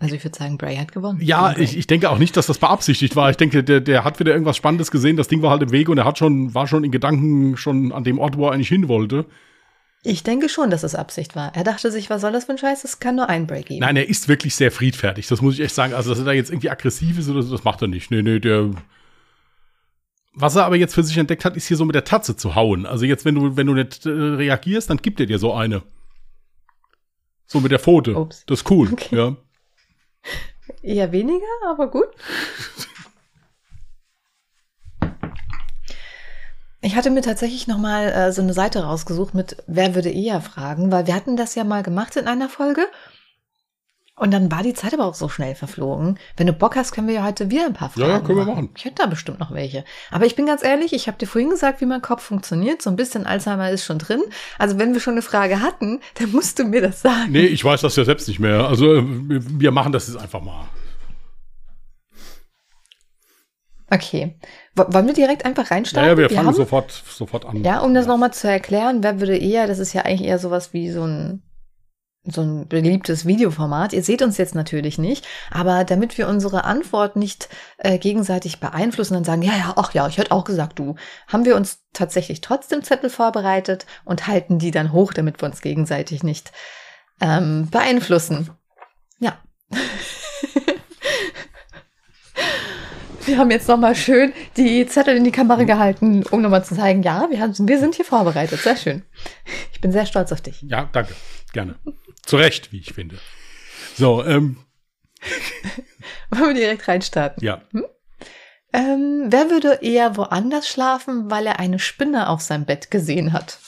[SPEAKER 1] Also ich würde sagen, Bray hat gewonnen.
[SPEAKER 2] Ja, ich, ich denke auch nicht, dass das beabsichtigt war. Ich denke, der, der hat wieder irgendwas Spannendes gesehen. Das Ding war halt im Weg und er hat schon, war schon in Gedanken schon an dem Ort, wo er eigentlich hin wollte.
[SPEAKER 1] Ich denke schon, dass es Absicht war. Er dachte sich, was soll das für ein Scheiß? Es kann nur ein Break geben.
[SPEAKER 2] Nein, er ist wirklich sehr friedfertig. Das muss ich echt sagen. Also, dass er da jetzt irgendwie aggressiv ist oder so, das macht er nicht. Nee, nee, der. Was er aber jetzt für sich entdeckt hat, ist hier so mit der Tatze zu hauen. Also jetzt, wenn du, wenn du nicht äh, reagierst, dann gibt er dir so eine. So mit der Pfote. Ups. Das ist cool, okay. ja.
[SPEAKER 1] Eher weniger, aber gut. Ich hatte mir tatsächlich noch mal äh, so eine Seite rausgesucht mit Wer würde eher fragen, weil wir hatten das ja mal gemacht in einer Folge und dann war die Zeit aber auch so schnell verflogen. Wenn du Bock hast, können wir ja heute wieder ein paar Fragen
[SPEAKER 2] Ja, können wir machen.
[SPEAKER 1] Ich hätte da bestimmt noch welche. Aber ich bin ganz ehrlich, ich habe dir vorhin gesagt, wie mein Kopf funktioniert. So ein bisschen Alzheimer ist schon drin. Also wenn wir schon eine Frage hatten, dann musst du mir das sagen.
[SPEAKER 2] Nee, ich weiß das ja selbst nicht mehr. Also wir machen das jetzt einfach mal.
[SPEAKER 1] Okay. Wollen wir direkt einfach reinstarten?
[SPEAKER 2] Ja, ja wir, wir fangen sofort, sofort an.
[SPEAKER 1] Ja, um das ja. nochmal zu erklären, wer würde eher, das ist ja eigentlich eher sowas wie so ein so ein beliebtes Videoformat. Ihr seht uns jetzt natürlich nicht, aber damit wir unsere Antwort nicht äh, gegenseitig beeinflussen und sagen, ja, ja, ach ja, ich hätte auch gesagt, du, haben wir uns tatsächlich trotzdem Zettel vorbereitet und halten die dann hoch, damit wir uns gegenseitig nicht ähm, beeinflussen. Ja. wir haben jetzt nochmal schön die Zettel in die Kamera gehalten, um nochmal zu zeigen, ja, wir, haben, wir sind hier vorbereitet. Sehr schön. Ich bin sehr stolz auf dich.
[SPEAKER 2] Ja, danke. Gerne. Zu Recht, wie ich finde. So, ähm.
[SPEAKER 1] Wollen wir direkt reinstarten?
[SPEAKER 2] Ja. Hm?
[SPEAKER 1] Ähm, wer würde eher woanders schlafen, weil er eine Spinne auf seinem Bett gesehen hat?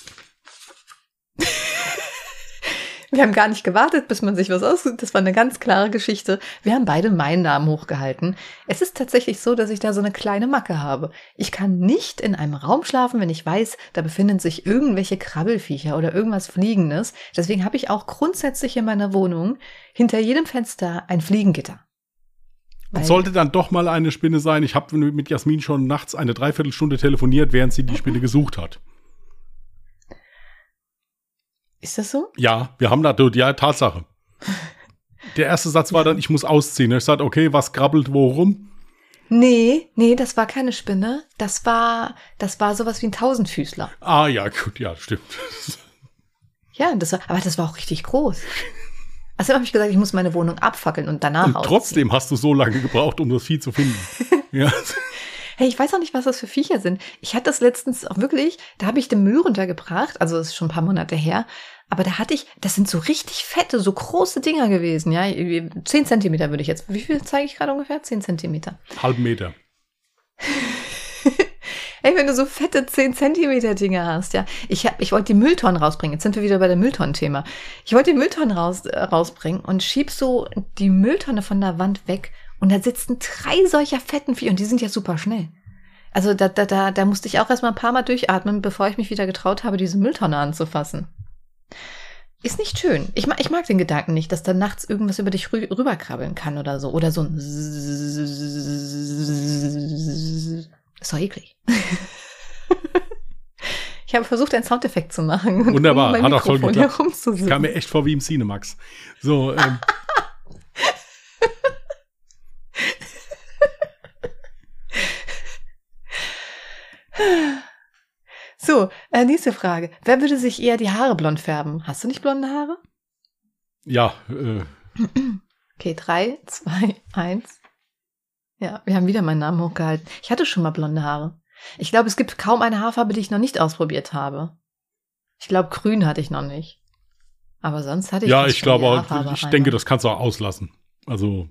[SPEAKER 1] Wir haben gar nicht gewartet, bis man sich was aussucht. Das war eine ganz klare Geschichte. Wir haben beide meinen Namen hochgehalten. Es ist tatsächlich so, dass ich da so eine kleine Macke habe. Ich kann nicht in einem Raum schlafen, wenn ich weiß, da befinden sich irgendwelche Krabbelfiecher oder irgendwas Fliegendes. Deswegen habe ich auch grundsätzlich in meiner Wohnung hinter jedem Fenster ein Fliegengitter.
[SPEAKER 2] Weil Sollte dann doch mal eine Spinne sein. Ich habe mit Jasmin schon nachts eine Dreiviertelstunde telefoniert, während sie die Spinne gesucht hat.
[SPEAKER 1] Ist das so?
[SPEAKER 2] Ja, wir haben da, ja, Tatsache. Der erste Satz war dann, ich muss ausziehen. Ich sagte, okay, was krabbelt wo rum?
[SPEAKER 1] Nee, nee, das war keine Spinne. Das war, das war sowas wie ein Tausendfüßler.
[SPEAKER 2] Ah, ja, gut, ja, stimmt.
[SPEAKER 1] Ja, das war, aber das war auch richtig groß. Also habe ich gesagt, ich muss meine Wohnung abfackeln und danach
[SPEAKER 2] Und
[SPEAKER 1] ausziehen.
[SPEAKER 2] trotzdem hast du so lange gebraucht, um das Vieh zu finden. ja.
[SPEAKER 1] Hey, ich weiß auch nicht, was das für Viecher sind. Ich hatte das letztens auch wirklich, da habe ich den Müll runtergebracht, also das ist schon ein paar Monate her, aber da hatte ich, das sind so richtig fette, so große Dinger gewesen, ja. Zehn Zentimeter würde ich jetzt, wie viel zeige ich gerade ungefähr? Zehn Zentimeter.
[SPEAKER 2] Halben Meter.
[SPEAKER 1] Ey, wenn du so fette 10 Zentimeter Dinge hast, ja. Ich, hab, ich wollte die Mülltonnen rausbringen. Jetzt sind wir wieder bei dem Mülltonnen-Thema. Ich wollte die Mülltonnen raus, äh, rausbringen und schieb so die Mülltonne von der Wand weg. Und da sitzen drei solcher fetten Vieh und die sind ja super schnell. Also da, da, da, da musste ich auch erstmal ein paar Mal durchatmen, bevor ich mich wieder getraut habe, diese Mülltonne anzufassen. Ist nicht schön. Ich mag, ich mag den Gedanken nicht, dass da nachts irgendwas über dich rü rüberkrabbeln kann oder so. Oder so ein ist eklig. ich habe versucht, einen Soundeffekt zu machen.
[SPEAKER 2] Wunderbar,
[SPEAKER 1] um
[SPEAKER 2] hat auch
[SPEAKER 1] Mikrofon
[SPEAKER 2] geklappt. Kam mir echt vor wie im Cinemax. So, ähm,
[SPEAKER 1] So, äh, nächste Frage. Wer würde sich eher die Haare blond färben? Hast du nicht blonde Haare?
[SPEAKER 2] ja, äh,
[SPEAKER 1] Okay, drei, zwei, eins. Ja, wir haben wieder meinen Namen hochgehalten. Ich hatte schon mal blonde Haare. Ich glaube, es gibt kaum eine Haarfarbe, die ich noch nicht ausprobiert habe. Ich glaube, grün hatte ich noch nicht. Aber sonst hatte ich
[SPEAKER 2] ja, ich
[SPEAKER 1] schon
[SPEAKER 2] glaube auch, ich denke, das kannst du auch auslassen. Also,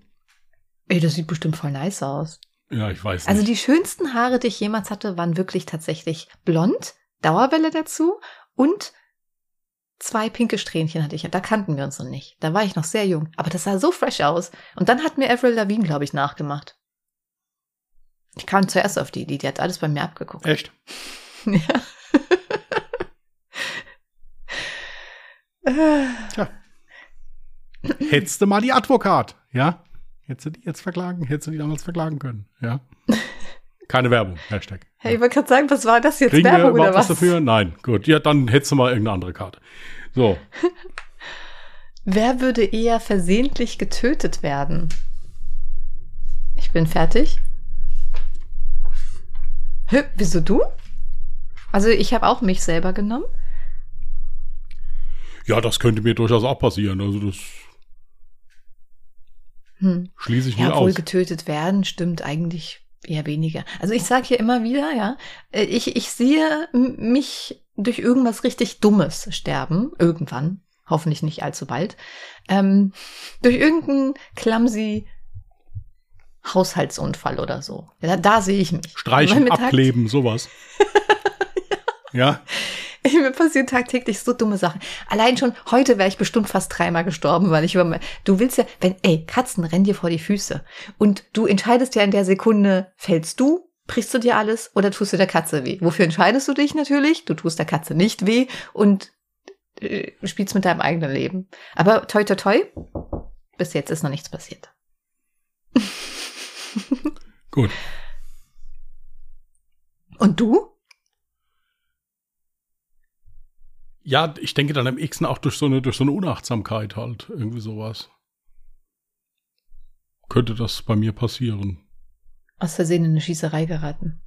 [SPEAKER 1] Ey, das sieht bestimmt voll nice aus.
[SPEAKER 2] ja, ich weiß
[SPEAKER 1] Also
[SPEAKER 2] nicht.
[SPEAKER 1] die schönsten Haare, die ich jemals hatte, waren wirklich tatsächlich blond, Dauerwelle dazu und zwei pinke Strähnchen hatte ich. Da kannten wir uns noch nicht. Da war ich noch sehr jung. Aber das sah so fresh aus. Und dann hat mir Avril Lavigne, glaube ich, nachgemacht. Ich kam zuerst auf die Idee. Die hat alles bei mir abgeguckt.
[SPEAKER 2] Echt?
[SPEAKER 1] Ja.
[SPEAKER 2] Tja. Hättest du mal die Advokat, ja? Hättest du die jetzt verklagen? Hättest du die damals verklagen können, ja? Keine Werbung, Hashtag.
[SPEAKER 1] hey, ich wollte gerade sagen, was war das jetzt?
[SPEAKER 2] Kriegen wir
[SPEAKER 1] Werbung oder
[SPEAKER 2] überhaupt was
[SPEAKER 1] was?
[SPEAKER 2] dafür? Nein, gut. Ja, dann hättest du mal irgendeine andere Karte. So,
[SPEAKER 1] Wer würde eher versehentlich getötet werden? Ich bin fertig. Hä, wieso du? Also ich habe auch mich selber genommen.
[SPEAKER 2] ja, das könnte mir durchaus auch passieren. Also das
[SPEAKER 1] Hm.
[SPEAKER 2] schließe ich
[SPEAKER 1] Ja,
[SPEAKER 2] nicht
[SPEAKER 1] obwohl
[SPEAKER 2] aus.
[SPEAKER 1] getötet werden stimmt eigentlich eher weniger. Also ich sage hier immer wieder, ja, äh, ich, ich sehe mich durch irgendwas richtig Dummes sterben, irgendwann, hoffentlich nicht allzu bald, ähm, durch irgendeinen clumsy Haushaltsunfall oder so. Ja, da, da sehe ich mich.
[SPEAKER 2] Streichen, abkleben, sowas. ja,
[SPEAKER 1] Mir passieren tagtäglich so dumme Sachen. Allein schon heute wäre ich bestimmt fast dreimal gestorben, weil ich über mein, du willst ja, wenn, ey, Katzen rennen dir vor die Füße und du entscheidest ja in der Sekunde, fällst du, brichst du dir alles oder tust du der Katze weh? Wofür entscheidest du dich natürlich? Du tust der Katze nicht weh und äh, spielst mit deinem eigenen Leben. Aber toi toi toi, bis jetzt ist noch nichts passiert.
[SPEAKER 2] gut.
[SPEAKER 1] Und du?
[SPEAKER 2] Ja, ich denke dann am ehesten auch durch so eine, durch so eine Unachtsamkeit halt. Irgendwie sowas. Könnte das bei mir passieren.
[SPEAKER 1] Aus Versehen in eine Schießerei geraten.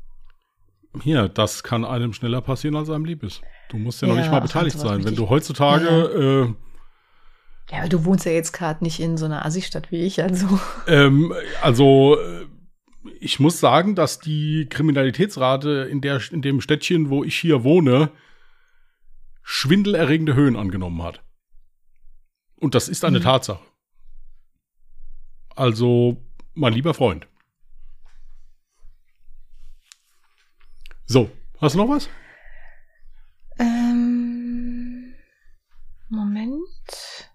[SPEAKER 2] Hier, das kann einem schneller passieren, als einem lieb ist. Du musst ja, noch
[SPEAKER 1] Ja,
[SPEAKER 2] nicht mal beteiligt sein. Wenn du heutzutage,
[SPEAKER 1] Ja, aber du wohnst ja jetzt gerade nicht in so einer Assi-Stadt wie ich, also.
[SPEAKER 2] äh, ähm, also äh, ich muss sagen, dass die Kriminalitätsrate in, der, in dem Städtchen, wo ich hier wohne, schwindelerregende Höhen angenommen hat. Und das ist eine
[SPEAKER 1] Mhm.
[SPEAKER 2] Tatsache. Also, mein lieber Freund. So, hast du noch was?
[SPEAKER 1] Ähm, Moment.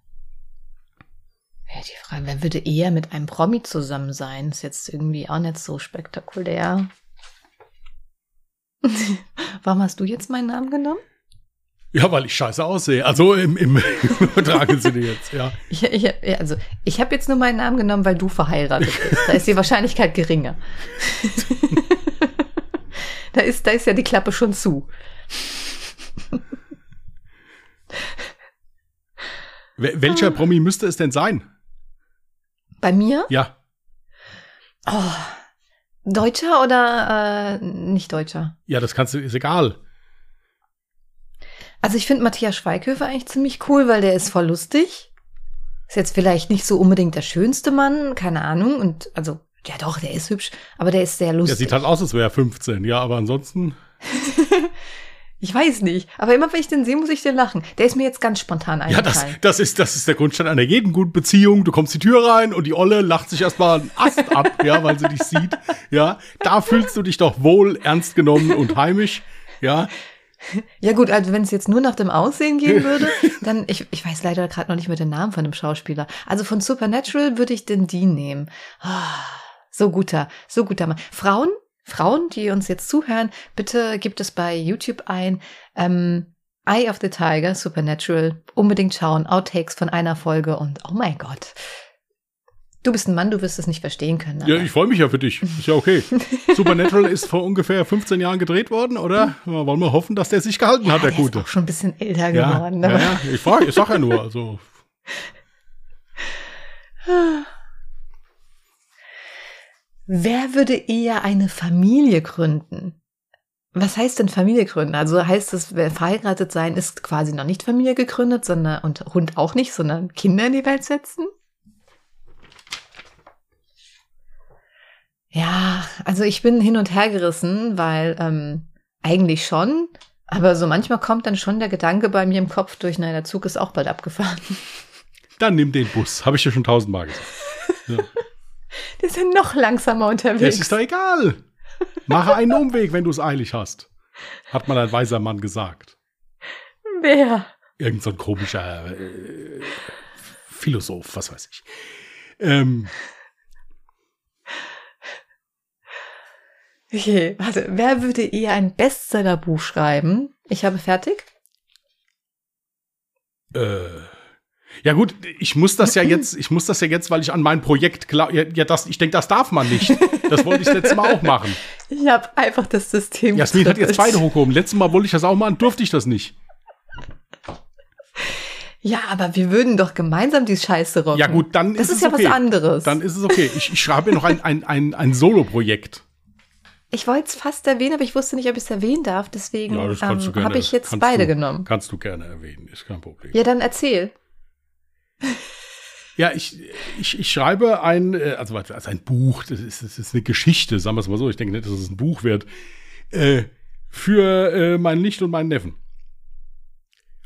[SPEAKER 1] Ja, die Frage, wer würde eher mit einem Promi zusammen sein? Ist jetzt irgendwie auch nicht so spektakulär. Warum hast du jetzt meinen Namen genommen?
[SPEAKER 2] Ja, weil ich scheiße aussehe. Also im, im, übertragenen Sinne jetzt, ja.
[SPEAKER 1] Ich, ich, also, ich habe jetzt nur meinen Namen genommen, weil du verheiratet bist. Da ist die Wahrscheinlichkeit geringer. da, ist, da ist ja die Klappe schon zu.
[SPEAKER 2] Wel- Welcher Promi müsste es denn sein?
[SPEAKER 1] Bei mir?
[SPEAKER 2] Ja,
[SPEAKER 1] Oh, Deutscher oder äh, nicht Deutscher?
[SPEAKER 2] Ja, das kannst du, ist egal.
[SPEAKER 1] Also ich finde Matthias Schweighöfer eigentlich ziemlich cool, weil der ist voll lustig. Ist jetzt vielleicht nicht so unbedingt der schönste Mann, keine Ahnung. Und also, ja doch, der ist hübsch, aber der ist sehr lustig.
[SPEAKER 2] Der sieht halt aus, als wäre er 15, ja, aber ansonsten.
[SPEAKER 1] ich weiß nicht. Aber immer wenn ich den sehe, muss ich den lachen. Der ist mir jetzt ganz spontan eingefallen.
[SPEAKER 2] Ja, das, das, ist, das ist der Grundstein einer jeden guten Beziehung. Du kommst die Tür rein und die Olle lacht sich erstmal einen Ast ab, ja, weil sie dich sieht. Ja, da fühlst du dich doch wohl ernst genommen und heimisch. Ja,
[SPEAKER 1] ja gut, also wenn es jetzt nur nach dem Aussehen gehen würde, dann, ich, ich weiß leider gerade noch nicht mehr den Namen von dem Schauspieler. Also von Supernatural würde ich den Dean nehmen. Oh, so guter, so guter Mann. Frauen, Frauen, die uns jetzt zuhören, bitte gibt es bei YouTube ein ähm, Eye of the Tiger, Supernatural. Unbedingt schauen, Outtakes von einer Folge und oh mein Gott, Du bist ein Mann, du wirst es nicht verstehen können.
[SPEAKER 2] Ja, ich freue mich ja für dich. Ist ja okay. Supernatural ist vor ungefähr 15 Jahren gedreht worden, oder? Wollen wir hoffen, dass der sich gehalten ja, hat, der, der Gute.
[SPEAKER 1] Ist auch schon ein bisschen älter
[SPEAKER 2] ja,
[SPEAKER 1] geworden.
[SPEAKER 2] Ja, ja, ich frage, ich sag ja nur, also.
[SPEAKER 1] Wer würde eher eine Familie gründen? Was heißt denn Familie gründen? Also heißt es, wer verheiratet sein ist quasi noch nicht Familie gegründet, sondern und Hund auch nicht, sondern Kinder in die Welt setzen? Ja, also ich bin hin und her gerissen, weil ähm, eigentlich schon, aber so manchmal kommt dann schon der Gedanke bei mir im Kopf durch, naja, der Zug ist auch bald abgefahren.
[SPEAKER 2] Dann nimm den Bus, habe ich dir schon tausendmal gesagt. Ja.
[SPEAKER 1] Ist ja noch langsamer unterwegs.
[SPEAKER 2] Es ist doch egal. Mache einen Umweg, wenn du es eilig hast, hat mal ein weiser Mann gesagt.
[SPEAKER 1] Wer?
[SPEAKER 2] Irgend so ein komischer äh, Philosoph, was weiß ich. Ähm,
[SPEAKER 1] Okay, warte, wer würde eher ein Bestsellerbuch schreiben? Ich habe fertig.
[SPEAKER 2] Äh. Ja gut, ich muss das ja jetzt, ich muss das ja jetzt, weil ich an mein Projekt klar, ja, ja das, ich denke, das darf man nicht. Das wollte ich letztes Mal auch machen.
[SPEAKER 1] Ich habe einfach das System.
[SPEAKER 2] Jasmin hat jetzt beide hochgehoben. Letztes Mal wollte ich das auch machen, durfte ich das nicht.
[SPEAKER 1] Ja, aber wir würden doch gemeinsam die Scheiße rocken.
[SPEAKER 2] Ja gut, dann
[SPEAKER 1] das
[SPEAKER 2] ist,
[SPEAKER 1] ist ja
[SPEAKER 2] okay.
[SPEAKER 1] was anderes.
[SPEAKER 2] Dann ist es okay. Ich, ich schreibe noch ein, ein, ein, ein Solo-Projekt.
[SPEAKER 1] Ich wollte es fast erwähnen, aber ich wusste nicht, ob ich es erwähnen darf. Deswegen
[SPEAKER 2] Ja,
[SPEAKER 1] ähm, habe ich jetzt beide
[SPEAKER 2] du-
[SPEAKER 1] genommen.
[SPEAKER 2] Kannst du gerne erwähnen, ist kein Problem.
[SPEAKER 1] Ja, dann erzähl.
[SPEAKER 2] Ja, ich, ich, ich schreibe ein, äh, also, also ein Buch, das ist, das ist eine Geschichte, sagen wir es mal so. Ich denke nicht, dass es ein Buch wird. Äh, für äh, meinen Licht und meinen Neffen.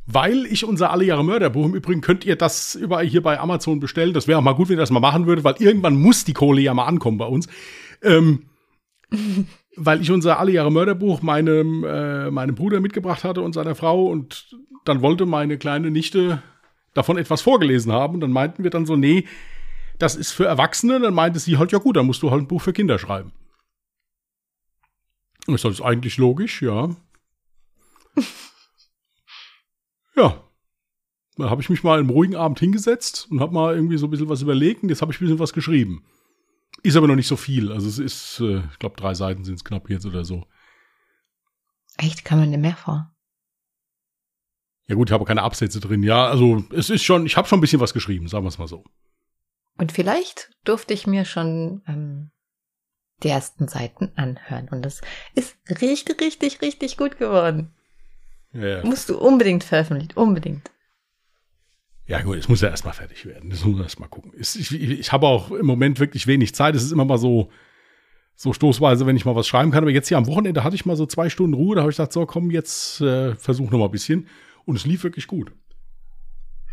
[SPEAKER 2] Weil ich unser Alle Jahre Mörderbuch, im Übrigen könnt ihr das überall hier bei Amazon bestellen. Das wäre auch mal gut, wenn ihr das mal machen würdet, weil irgendwann muss die Kohle ja mal ankommen bei uns. Ähm, weil ich unser Alle Jahre Mörderbuch meinem, äh, meinem Bruder mitgebracht hatte und seiner Frau und dann wollte meine kleine Nichte davon etwas vorgelesen haben. Und dann meinten wir dann so, nee, das ist für Erwachsene. Dann meinte sie halt, ja gut, dann musst du halt ein Buch für Kinder schreiben. Und ich sage, das ist eigentlich logisch, ja. ja. Da habe ich mich mal im ruhigen Abend hingesetzt und habe mal irgendwie so ein bisschen was überlegt und jetzt habe ich ein bisschen was geschrieben. Ist aber noch nicht so viel. Also es ist, äh, ich glaube, drei Seiten sind es knapp jetzt oder so.
[SPEAKER 1] Echt, kann man dir mehr vor?
[SPEAKER 2] Ja gut, ich habe keine Absätze drin. Ja, also es ist schon, ich habe schon ein bisschen was geschrieben, sagen wir es mal so.
[SPEAKER 1] Und vielleicht durfte ich mir schon ähm, die ersten Seiten anhören. Und das ist richtig, richtig, richtig gut geworden.
[SPEAKER 2] Ja, ja.
[SPEAKER 1] Musst du unbedingt veröffentlichen. Unbedingt.
[SPEAKER 2] Ja, gut, es muss ja erstmal fertig werden. Das muss man erstmal gucken. Ich, ich, ich habe auch im Moment wirklich wenig Zeit. Es ist immer mal so, so stoßweise, wenn ich mal was schreiben kann. Aber jetzt hier am Wochenende hatte ich mal so zwei Stunden Ruhe. Da habe ich gedacht, so komm, jetzt äh, versuch noch mal ein bisschen. Und es lief wirklich gut.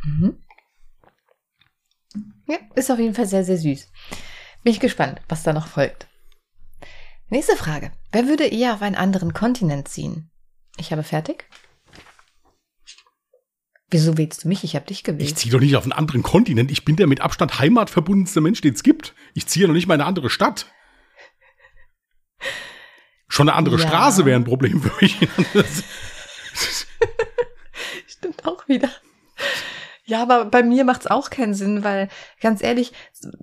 [SPEAKER 1] Mhm. Ja, ist auf jeden Fall sehr, sehr süß. Bin ich gespannt, was da noch folgt. Nächste Frage. Wer würde eher auf einen anderen Kontinent ziehen? Ich habe fertig. Wieso wählst du mich? Ich habe dich
[SPEAKER 2] Ich
[SPEAKER 1] gewählt.
[SPEAKER 2] ziehe doch nicht auf einen anderen Kontinent. Ich bin der mit Abstand heimatverbundenste Mensch, den es gibt. Ich ziehe noch nicht mal in eine andere Stadt. Schon eine andere
[SPEAKER 1] Ja.
[SPEAKER 2] Straße wäre ein Problem für mich.
[SPEAKER 1] Stimmt auch wieder. Ja, aber bei mir macht's auch keinen Sinn, weil ganz ehrlich,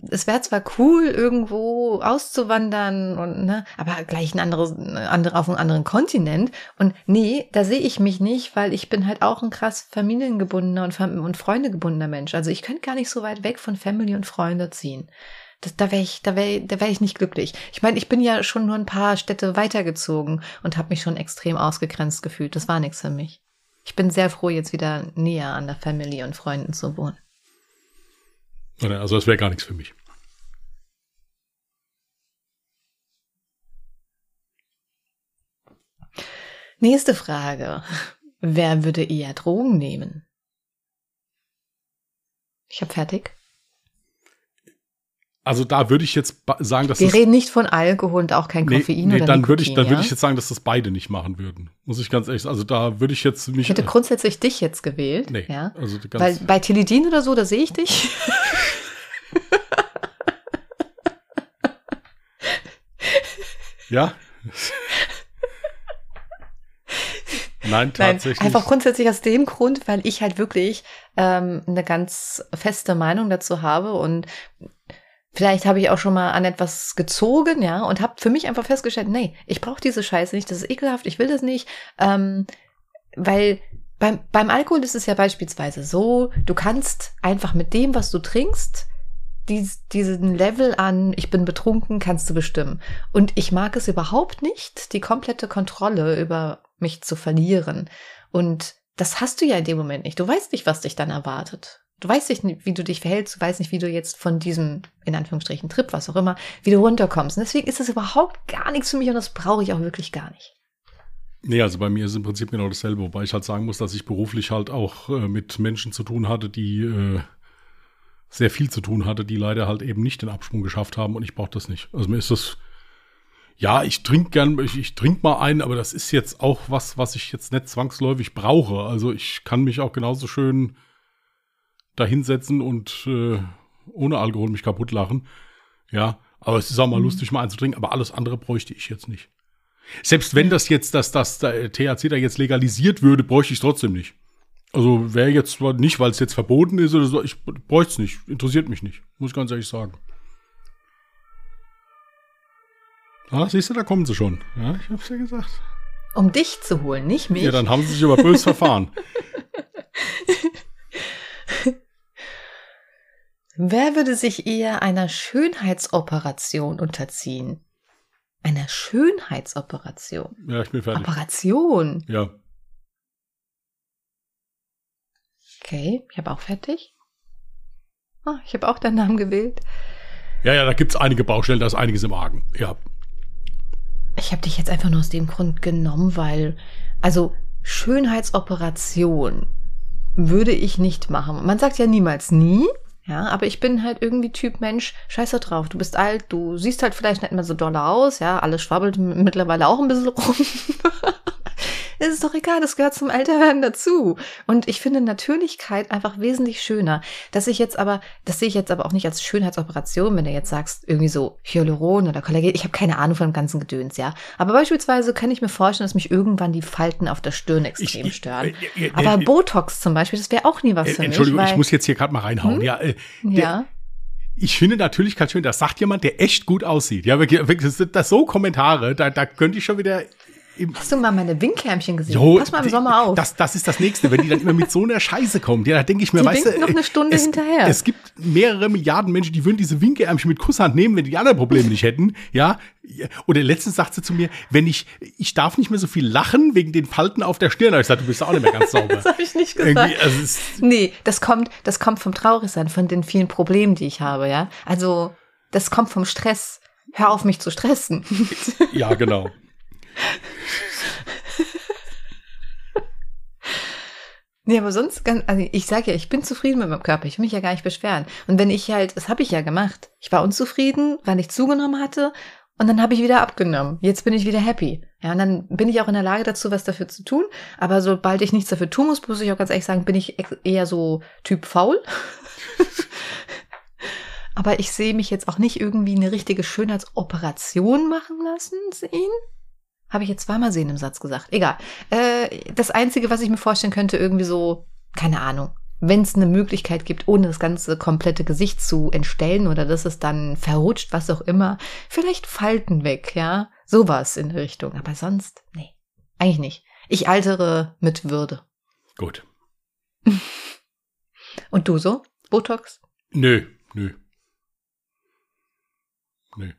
[SPEAKER 1] es wäre zwar cool, irgendwo auszuwandern und ne, aber gleich ein anderes, eine andere auf einem anderen Kontinent. Und nee, da sehe ich mich nicht, weil ich bin halt auch ein krass familiengebundener und, und freundegebundener Mensch. Also ich könnte gar nicht so weit weg von Family und Freunde ziehen. Das, da wäre ich, da wäre, da wäre ich nicht glücklich. Ich meine, ich bin ja schon nur ein paar Städte weitergezogen und habe mich schon extrem ausgegrenzt gefühlt. Das war nichts für mich. Ich bin sehr froh, jetzt wieder näher an der Familie und Freunden zu wohnen.
[SPEAKER 2] Also das wäre gar nichts für mich.
[SPEAKER 1] Nächste Frage. Wer würde eher Drogen nehmen? Ich habe fertig.
[SPEAKER 2] Also da würde ich jetzt sagen, dass
[SPEAKER 1] wir reden nicht von Alkohol und auch kein Koffein nee, nee, oder
[SPEAKER 2] dann würde ich dann
[SPEAKER 1] ja?
[SPEAKER 2] würde ich jetzt sagen, dass das beide nicht machen würden. Muss ich ganz ehrlich sagen. Also da würde ich jetzt mich
[SPEAKER 1] Ich hätte grundsätzlich dich jetzt gewählt,
[SPEAKER 2] nee,
[SPEAKER 1] ja?
[SPEAKER 2] Also ganz
[SPEAKER 1] Weil bei Tilidin oder so, da sehe ich dich.
[SPEAKER 2] ja. Nein, tatsächlich.
[SPEAKER 1] Nein, einfach grundsätzlich aus dem Grund, weil ich halt wirklich ähm, eine ganz feste Meinung dazu habe und vielleicht habe ich auch schon mal an etwas gezogen, ja, und habe für mich einfach festgestellt, nee, ich brauche diese Scheiße nicht, das ist ekelhaft, ich will das nicht, ähm, weil beim, beim Alkohol ist es ja beispielsweise so, du kannst einfach mit dem, was du trinkst, dies, diesen Level an, ich bin betrunken, kannst du bestimmen. Und ich mag es überhaupt nicht, die komplette Kontrolle über mich zu verlieren. Und das hast du ja in dem Moment nicht. Du weißt nicht, was dich dann erwartet. Du weißt nicht, wie du dich verhältst, du weißt nicht, wie du jetzt von diesem, in Anführungsstrichen, Trip, was auch immer, wie du runterkommst. Und deswegen ist das überhaupt gar nichts für mich und das brauche ich auch wirklich gar nicht.
[SPEAKER 2] Nee, also bei mir ist im Prinzip genau dasselbe, wobei ich halt sagen muss, dass ich beruflich halt auch äh, mit Menschen zu tun hatte, die äh, sehr viel zu tun hatte, die leider halt eben nicht den Absprung geschafft haben und ich brauche das nicht. Also mir ist das, ja, ich trinke gern, ich, ich trinke mal einen, aber das ist jetzt auch was, was ich jetzt nicht zwangsläufig brauche. Also ich kann mich auch genauso schön da hinsetzen und äh, ohne Alkohol mich kaputt lachen. Ja, aber es ist auch mal mhm. lustig, mal einzutrinken, aber alles andere bräuchte ich jetzt nicht. Selbst wenn das jetzt, dass das THC da jetzt legalisiert würde, bräuchte ich es trotzdem nicht. Also wäre jetzt nicht, weil es jetzt verboten ist oder so, ich bräuchte es nicht, interessiert mich nicht, muss ich ganz ehrlich sagen. Ah, siehst du, da kommen sie schon. Ja, ich hab's ja gesagt.
[SPEAKER 1] Um dich zu holen, nicht mich.
[SPEAKER 2] Ja, dann haben sie sich aber bös verfahren.
[SPEAKER 1] Wer würde sich eher einer Schönheitsoperation unterziehen? Einer Schönheitsoperation?
[SPEAKER 2] Ja, ich bin fertig.
[SPEAKER 1] Operation?
[SPEAKER 2] Ja.
[SPEAKER 1] Okay, ich habe auch fertig. Oh, ich habe auch deinen Namen gewählt.
[SPEAKER 2] Ja, ja, da gibt es einige Baustellen, da ist einiges im Argen. Ja.
[SPEAKER 1] Ich habe dich jetzt einfach nur aus dem Grund genommen, weil, also Schönheitsoperation würde ich nicht machen. Man sagt ja niemals nie, ja, aber ich bin halt irgendwie Typ Mensch, scheiße drauf. Du bist alt, du siehst halt vielleicht nicht mehr so doll aus, ja, alles schwabbelt mittlerweile auch ein bisschen rum. Es ist doch egal, das gehört zum Älterwerden dazu. Und ich finde Natürlichkeit einfach wesentlich schöner. Dass ich jetzt aber, das sehe ich jetzt aber auch nicht als Schönheitsoperation, wenn du jetzt sagst, irgendwie so Hyaluron oder Kollagen. Ich habe keine Ahnung von dem ganzen Gedöns, ja. Aber beispielsweise kann ich mir vorstellen, dass mich irgendwann die Falten auf der Stirn extrem ich, stören. Äh, äh, äh, aber Botox zum Beispiel, das wäre auch nie was für mich.
[SPEAKER 2] Entschuldigung, weil, ich muss jetzt hier gerade mal reinhauen. Hm? Ja, äh,
[SPEAKER 1] ja
[SPEAKER 2] ich finde Natürlichkeit schön, das sagt jemand, der echt gut aussieht. Ja, wirklich, das sind das so Kommentare, da, da könnte ich schon wieder
[SPEAKER 1] Hast du mal meine Winkärmchen gesehen? Jo, Pass mal im Sommer auf.
[SPEAKER 2] Das, das ist das Nächste, wenn die dann immer mit so einer Scheiße kommen. Ja, da denke ich mir,
[SPEAKER 1] die
[SPEAKER 2] weißt
[SPEAKER 1] du, noch eine Stunde
[SPEAKER 2] es,
[SPEAKER 1] hinterher.
[SPEAKER 2] Es gibt mehrere Milliarden Menschen, die würden diese Winkärmchen mit Kusshand nehmen, wenn die anderen Probleme nicht hätten. Ja. Oder letztens sagt sie zu mir, wenn ich, ich darf nicht mehr so viel lachen wegen den Falten auf der Stirn. Da ich gesagt, du bist auch nicht mehr ganz sauber.
[SPEAKER 1] das habe ich nicht gesagt. Also nee, das kommt, das kommt vom Traurigsein, von den vielen Problemen, die ich habe, ja. Also, das kommt vom Stress. Hör auf, mich zu stressen.
[SPEAKER 2] ja, genau.
[SPEAKER 1] Nee, aber sonst, ganz, also ich sage ja, ich bin zufrieden mit meinem Körper. Ich will mich ja gar nicht beschweren. Und wenn ich halt, das habe ich ja gemacht. Ich war unzufrieden, weil ich zugenommen hatte und dann habe ich wieder abgenommen. Jetzt bin ich wieder happy. Ja, und dann bin ich auch in der Lage dazu, was dafür zu tun. Aber sobald ich nichts dafür tun muss, muss ich auch ganz ehrlich sagen, bin ich eher so Typ faul. aber ich sehe mich jetzt auch nicht irgendwie eine richtige Schönheitsoperation machen lassen sehen. Habe ich jetzt zweimal sehen im Satz gesagt. Egal. Äh, das Einzige, was ich mir vorstellen könnte, irgendwie so, keine Ahnung, wenn es eine Möglichkeit gibt, ohne das ganze komplette Gesicht zu entstellen oder dass es dann verrutscht, was auch immer, vielleicht Falten weg, ja. Sowas in der Richtung. Aber sonst, nee, eigentlich nicht. Ich altere mit Würde.
[SPEAKER 2] Gut.
[SPEAKER 1] Und du so? Botox?
[SPEAKER 2] Nö, nö. Nee.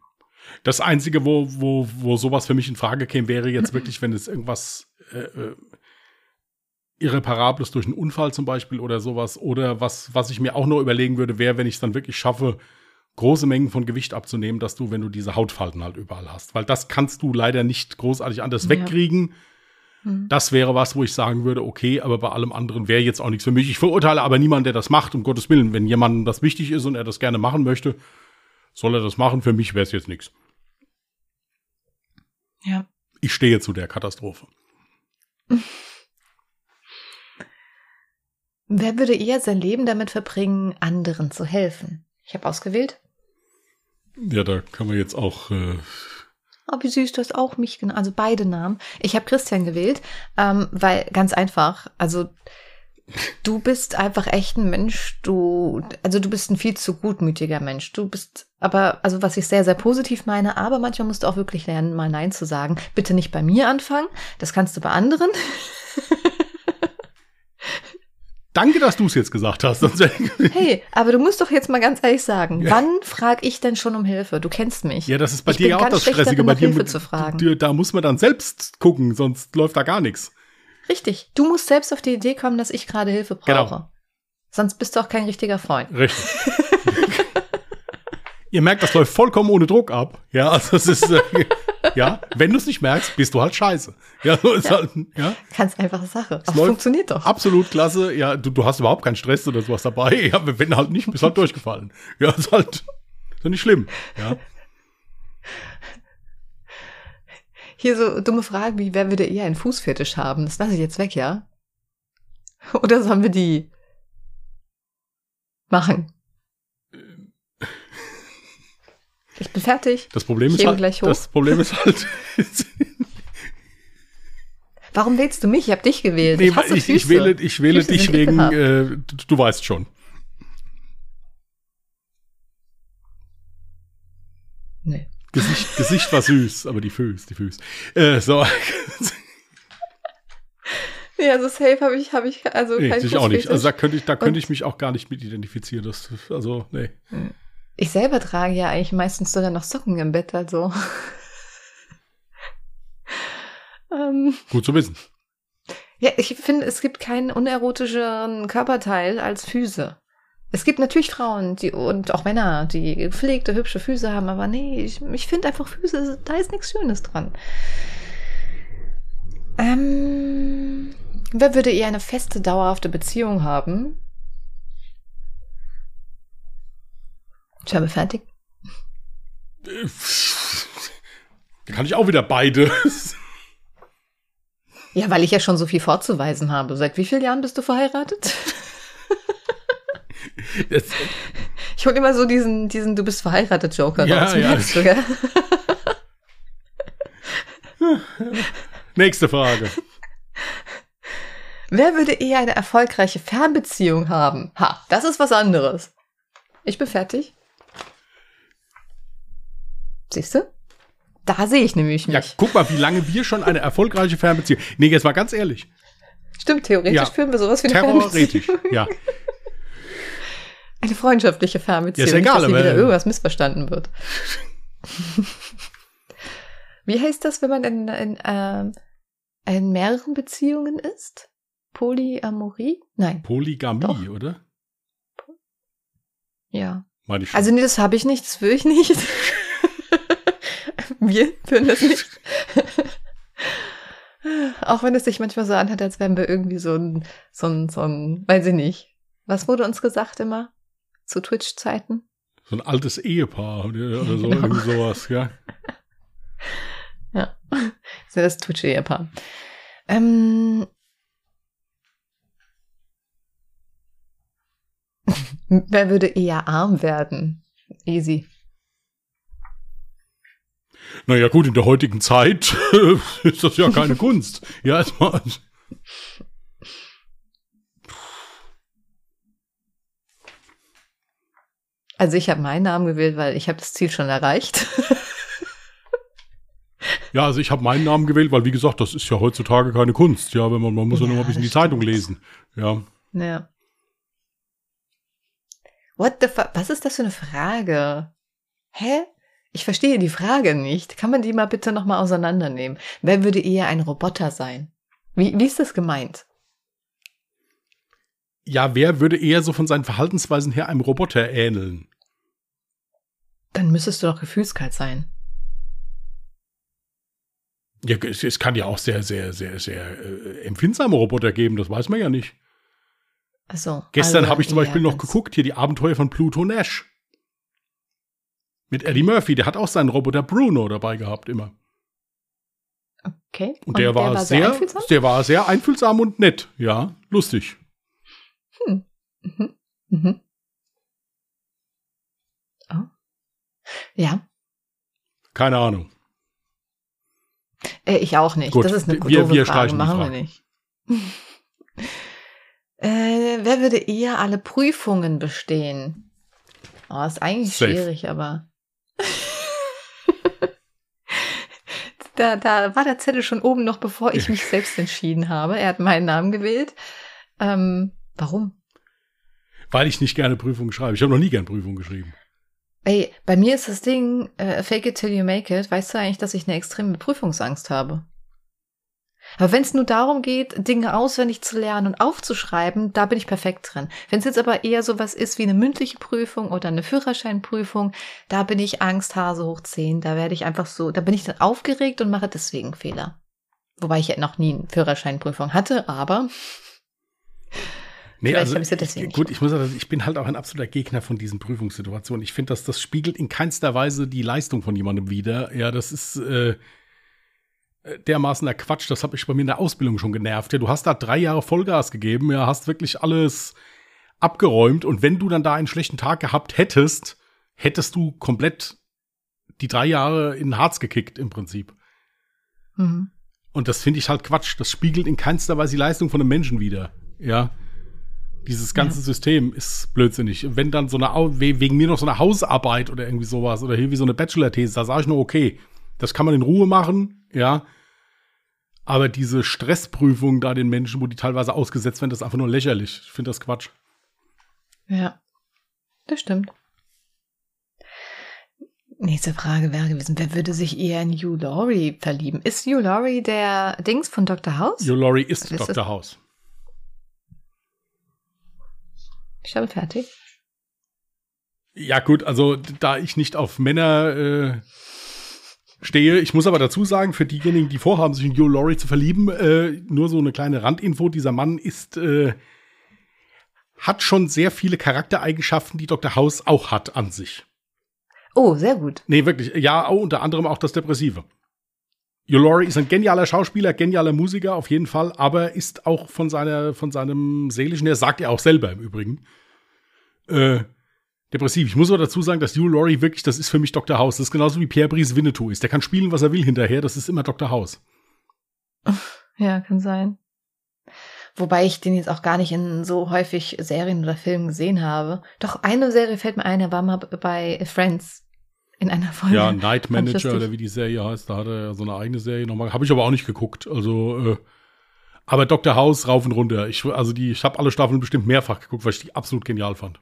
[SPEAKER 2] Das Einzige, wo, wo, wo sowas für mich in Frage käme, wäre jetzt wirklich, wenn es irgendwas äh, äh, Irreparables durch einen Unfall zum Beispiel oder sowas. Oder was, was ich mir auch noch überlegen würde, wäre, wenn ich es dann wirklich schaffe, große Mengen von Gewicht abzunehmen, dass du, wenn du diese Hautfalten halt überall hast. Weil das kannst du leider nicht großartig anders
[SPEAKER 1] Ja.
[SPEAKER 2] wegkriegen.
[SPEAKER 1] Mhm.
[SPEAKER 2] Das wäre was, wo ich sagen würde, okay, aber bei allem anderen wäre jetzt auch nichts für mich. Ich verurteile aber niemanden, der das macht, um Gottes Willen. Wenn jemandem das wichtig ist und er das gerne machen möchte, soll er das machen. Für mich wäre es jetzt nichts.
[SPEAKER 1] Ja.
[SPEAKER 2] Ich stehe zu der Katastrophe.
[SPEAKER 1] Wer würde eher sein Leben damit verbringen, anderen zu helfen? Ich habe ausgewählt.
[SPEAKER 2] Ja, da kann man jetzt auch. Äh,
[SPEAKER 1] Oh, wie süß, du hast auch mich genannt. Also beide Namen. Ich habe Christian gewählt, ähm, weil ganz einfach, also du bist einfach echt ein Mensch, du, also du bist ein viel zu gutmütiger Mensch. Du bist aber, also was ich sehr, sehr positiv meine, aber manchmal musst du auch wirklich lernen, mal Nein zu sagen. Bitte nicht bei mir anfangen, das kannst du bei anderen.
[SPEAKER 2] danke, dass du es jetzt gesagt hast.
[SPEAKER 1] Hey, aber du musst doch jetzt mal ganz ehrlich sagen,
[SPEAKER 2] Ja.
[SPEAKER 1] wann frage ich denn schon um Hilfe? Du kennst mich.
[SPEAKER 2] ja, das ist bei
[SPEAKER 1] Ich
[SPEAKER 2] dir ja auch das Stressige.
[SPEAKER 1] darin,
[SPEAKER 2] Bei dir,
[SPEAKER 1] Hilfe zu fragen.
[SPEAKER 2] da muss man dann selbst gucken, sonst läuft da gar nichts.
[SPEAKER 1] Richtig. Du musst selbst auf die Idee kommen, dass ich gerade Hilfe brauche.
[SPEAKER 2] Genau.
[SPEAKER 1] Sonst bist du auch kein richtiger Freund.
[SPEAKER 2] Richtig. Ihr merkt, das läuft vollkommen ohne Druck ab. Ja, also es ist, äh, ja, wenn du es nicht merkst, bist du halt scheiße. Ja, so ist
[SPEAKER 1] Ja.
[SPEAKER 2] halt, ja,
[SPEAKER 1] Ganz einfache Sache. Aber funktioniert doch.
[SPEAKER 2] absolut klasse. Ja, du, du hast überhaupt keinen Stress oder sowas dabei. Ja, wenn halt nicht, bist halt durchgefallen. Ja, ist halt, ist ja nicht schlimm. Ja,
[SPEAKER 1] Hier so dumme Fragen wie, wer würde eher einen Fußfetisch haben? Das lasse ich jetzt weg, ja? Oder sollen wir die machen? Ich bin fertig.
[SPEAKER 2] das Problem
[SPEAKER 1] Ich
[SPEAKER 2] ist halt,
[SPEAKER 1] gleich hoch.
[SPEAKER 2] das Problem ist halt,
[SPEAKER 1] Warum wählst du mich? Ich habe dich gewählt.
[SPEAKER 2] nee,
[SPEAKER 1] ich
[SPEAKER 2] ich, ich wähle, ich wähle
[SPEAKER 1] Füße
[SPEAKER 2] dich wegen, äh, du, du weißt schon.
[SPEAKER 1] Nee.
[SPEAKER 2] Gesicht, Gesicht war süß, aber die Füße, die Füße. Äh, so.
[SPEAKER 1] Nee, also safe habe ich, habe ich, also
[SPEAKER 2] Nee,
[SPEAKER 1] kein
[SPEAKER 2] ich auch nicht. Also da könnte ich, da könnte ich mich auch gar nicht mit identifizieren. Das, also, nee.
[SPEAKER 1] Ich selber trage ja eigentlich meistens sogar noch Socken im Bett, also. ähm,
[SPEAKER 2] Gut zu wissen.
[SPEAKER 1] ja, ich finde, es gibt keinen unerotischeren Körperteil als Füße. Es gibt natürlich Frauen die, und auch Männer, die gepflegte, hübsche Füße haben, aber nee, ich, ich finde einfach Füße, da ist nichts Schönes dran. Ähm, wer würde eher eine feste, dauerhafte Beziehung haben? Ich habe fertig.
[SPEAKER 2] Äh, Da kann ich auch wieder beide.
[SPEAKER 1] Ja, weil ich ja schon so viel vorzuweisen habe. Seit wie vielen Jahren bist du verheiratet? Ich hole immer so diesen, diesen Du bist verheiratet Joker
[SPEAKER 2] Ja,
[SPEAKER 1] raus.
[SPEAKER 2] ja.
[SPEAKER 1] Gell?
[SPEAKER 2] nächste Frage.
[SPEAKER 1] Wer würde eher eine erfolgreiche Fernbeziehung haben? Ha, das ist was anderes. Ich bin fertig. Siehst du? Da sehe ich nämlich mich.
[SPEAKER 2] Ja, guck mal, wie lange wir schon eine erfolgreiche Fernbeziehung. Nee, jetzt mal ganz ehrlich.
[SPEAKER 1] Stimmt, theoretisch
[SPEAKER 2] Ja.
[SPEAKER 1] führen wir sowas wie eine. Fernbeziehung.
[SPEAKER 2] Ja.
[SPEAKER 1] Eine freundschaftliche Fernbeziehung.
[SPEAKER 2] Ja, ist egal,
[SPEAKER 1] nicht, dass hier wieder irgendwas missverstanden wird. Wie heißt das, wenn man in, in, ähm, in mehreren Beziehungen ist? Polyamorie? Nein.
[SPEAKER 2] Polygamie,
[SPEAKER 1] Doch.
[SPEAKER 2] oder?
[SPEAKER 1] Ja.
[SPEAKER 2] Meine ich schon.
[SPEAKER 1] Also nee, das habe ich nicht, das will ich nicht. wir führen das nicht. Auch wenn es sich manchmal so anhört, als wären wir irgendwie so ein, so ein, so ein, weiß ich nicht. Was wurde uns gesagt immer? Zu Twitch-Zeiten?
[SPEAKER 2] so ein altes Ehepaar oder, so,
[SPEAKER 1] Genau.
[SPEAKER 2] irgendwie sowas, ja.
[SPEAKER 1] Ja. Das ist ja das Twitch-Ehepaar. Ähm, wer würde eher arm werden? Easy.
[SPEAKER 2] Naja, gut, in der heutigen Zeit ist das ja keine Kunst. Ja, erstmal.
[SPEAKER 1] Also ich habe meinen Namen gewählt, weil ich habe das Ziel schon erreicht.
[SPEAKER 2] Ja, also ich habe meinen Namen gewählt, weil wie gesagt, das ist ja heutzutage keine Kunst. Ja, wenn man, man muss ja,
[SPEAKER 1] Ja,
[SPEAKER 2] nur mal ein bisschen die
[SPEAKER 1] das
[SPEAKER 2] Zeitung
[SPEAKER 1] stimmt.
[SPEAKER 2] lesen. Ja.
[SPEAKER 1] Ja. What the fuck? Was ist das für eine Frage? Hä? Ich verstehe die Frage nicht. Kann man die mal bitte nochmal auseinandernehmen? Wer würde eher ein Roboter sein? Wie, wie ist das gemeint?
[SPEAKER 2] Ja, wer würde eher so von seinen Verhaltensweisen her einem Roboter ähneln?
[SPEAKER 1] Dann müsstest du doch gefühlskalt sein.
[SPEAKER 2] Ja, es, es kann ja auch sehr, sehr, sehr, sehr äh, empfindsame Roboter geben, das weiß man ja nicht.
[SPEAKER 1] Also,
[SPEAKER 2] Gestern
[SPEAKER 1] also
[SPEAKER 2] habe ich zum Beispiel noch geguckt, hier die Abenteuer von Pluto Nash. Mit Eddie Murphy, der hat auch seinen Roboter Bruno dabei gehabt immer.
[SPEAKER 1] Okay.
[SPEAKER 2] Und, der, war, sehr,
[SPEAKER 1] einfühlsam?
[SPEAKER 2] der war sehr einfühlsam und nett, ja, lustig.
[SPEAKER 1] Mhm. Mhm. Oh. Ja,
[SPEAKER 2] Keine Ahnung.
[SPEAKER 1] äh, ich auch nicht.
[SPEAKER 2] Gut,
[SPEAKER 1] das ist eine
[SPEAKER 2] wir-
[SPEAKER 1] doofe
[SPEAKER 2] wir
[SPEAKER 1] Frage. Machen wir nicht. äh, wer würde eher alle Prüfungen bestehen? Oh, ist eigentlich
[SPEAKER 2] Safe.
[SPEAKER 1] schwierig, aber. da, da war der Zettel schon oben noch, bevor ich mich selbst entschieden habe. Er hat meinen Namen gewählt. Ähm, warum?
[SPEAKER 2] Weil ich nicht gerne Prüfungen schreibe. Ich habe noch nie gerne Prüfungen geschrieben.
[SPEAKER 1] Ey, bei mir ist das Ding, äh, fake it till you make it. Weißt du eigentlich, dass ich eine extreme Prüfungsangst habe? Aber wenn es nur darum geht, Dinge auswendig zu lernen und aufzuschreiben, da bin ich perfekt drin. Wenn es jetzt aber eher sowas ist wie eine mündliche Prüfung oder eine Führerscheinprüfung, da bin ich Angsthase hoch 10. Da werde ich einfach so, da bin ich dann aufgeregt und mache deswegen Fehler. Wobei ich ja noch nie eine Führerscheinprüfung hatte, aber
[SPEAKER 2] Nee,
[SPEAKER 1] Vielleicht
[SPEAKER 2] also
[SPEAKER 1] ja deswegen
[SPEAKER 2] ich, gut, ich muss sagen, ich bin halt auch ein absoluter Gegner von diesen Prüfungssituationen. Ich finde, dass das spiegelt in keinster Weise die Leistung von jemandem wider. Ja, das ist äh, dermaßen der Quatsch. Das habe ich bei mir in der Ausbildung schon genervt. Ja, du hast da drei Jahre Vollgas gegeben, ja, hast wirklich alles abgeräumt und wenn du dann da einen schlechten Tag gehabt hättest, hättest du komplett die drei Jahre in den Harz gekickt im Prinzip.
[SPEAKER 1] mhm.
[SPEAKER 2] Und das finde ich halt Quatsch. Das spiegelt in keinster Weise die Leistung von einem Menschen wider. Ja. Dieses ganze
[SPEAKER 1] Ja.
[SPEAKER 2] System ist blödsinnig. Wenn dann so eine, wegen mir noch so eine Hausarbeit oder irgendwie sowas oder hier wie so eine Bachelor-These, da sage ich nur, okay, das kann man in Ruhe machen, ja. Aber diese Stressprüfung da den Menschen, wo die teilweise ausgesetzt werden, das ist einfach nur lächerlich. Ich finde das Quatsch.
[SPEAKER 1] Ja, das stimmt. Nächste Frage wäre gewesen, wer würde sich eher in Hugh Laurie verlieben? Ist Hugh Laurie der Dings von Dr. House?
[SPEAKER 2] Jo Laurie ist
[SPEAKER 1] ist-
[SPEAKER 2] Dr. House.
[SPEAKER 1] Ich habe fertig.
[SPEAKER 2] Ja, gut, also da ich nicht auf Männer äh, stehe, ich muss aber dazu sagen, für diejenigen, die vorhaben, sich in Joe Laurie zu verlieben, äh, nur so eine kleine Randinfo, dieser Mann ist, äh, hat schon sehr viele Charaktereigenschaften, die Dr. House auch hat an sich.
[SPEAKER 1] Oh, sehr gut.
[SPEAKER 2] Nee, wirklich, ja, unter anderem auch das Depressive. Laurie ist ein genialer Schauspieler, genialer Musiker auf jeden Fall, aber ist auch von seiner, von seinem seelischen, der sagt er auch selber im Übrigen, äh, depressiv. Ich muss aber dazu sagen, dass Hugh Laurie wirklich, das ist für mich Dr. House. Das ist genauso wie Pierre Brice Winnetou ist. Der kann spielen, was er will hinterher. Das ist immer Dr. House.
[SPEAKER 1] Ja, kann sein. Wobei ich den jetzt auch gar nicht in so häufig Serien oder Filmen gesehen habe. Doch eine Serie fällt mir ein, er war mal bei Friends in einer Folge.
[SPEAKER 2] Ja, Night Manager oder wie die Serie heißt, da hat er ja so eine eigene Serie nochmal. Habe ich aber auch nicht geguckt. Also, äh, aber Dr. House rauf und runter. Ich, also die, ich habe alle Staffeln bestimmt mehrfach geguckt, weil ich die absolut genial fand.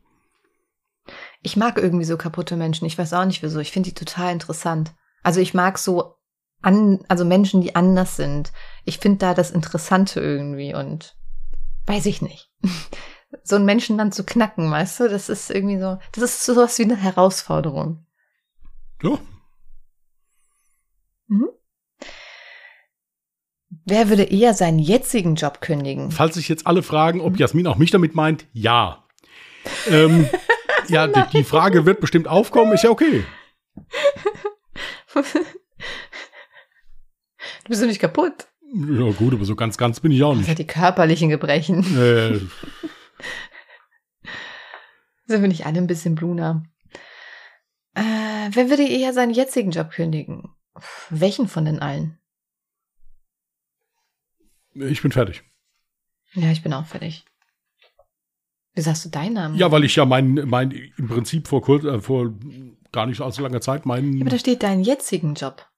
[SPEAKER 1] Ich mag irgendwie so kaputte Menschen. Ich weiß auch nicht wieso. Ich finde die total interessant. Also ich mag so an, also Menschen, die anders sind. Ich finde da das Interessante irgendwie und weiß ich nicht. So einen Menschen dann zu knacken, weißt du, das ist irgendwie so, das ist sowas wie eine Herausforderung.
[SPEAKER 2] Ja,
[SPEAKER 1] Wer würde eher seinen jetzigen Job kündigen?
[SPEAKER 2] falls sich jetzt alle fragen,
[SPEAKER 1] Mhm.
[SPEAKER 2] ob Jasmin auch mich damit meint, ja. ähm, ja, die, die Frage wird bestimmt aufkommen, ist ja okay.
[SPEAKER 1] du bist doch nicht kaputt.
[SPEAKER 2] Ja, gut, aber so ganz, ganz bin ich auch
[SPEAKER 1] Das
[SPEAKER 2] nicht.
[SPEAKER 1] hat die körperlichen Gebrechen.
[SPEAKER 2] Äh,
[SPEAKER 1] Sind wir nicht alle ein bisschen Bluna? Äh, wer würde eher seinen jetzigen Job kündigen? Welchen von den allen?
[SPEAKER 2] ich bin fertig.
[SPEAKER 1] Ja, ich bin auch fertig. Wie sagst du deinen Namen?
[SPEAKER 2] Ja, weil ich ja mein, mein im Prinzip vor kurz, äh, vor gar nicht allzu langer Zeit meinen.
[SPEAKER 1] Ja, aber da steht deinen jetzigen Job.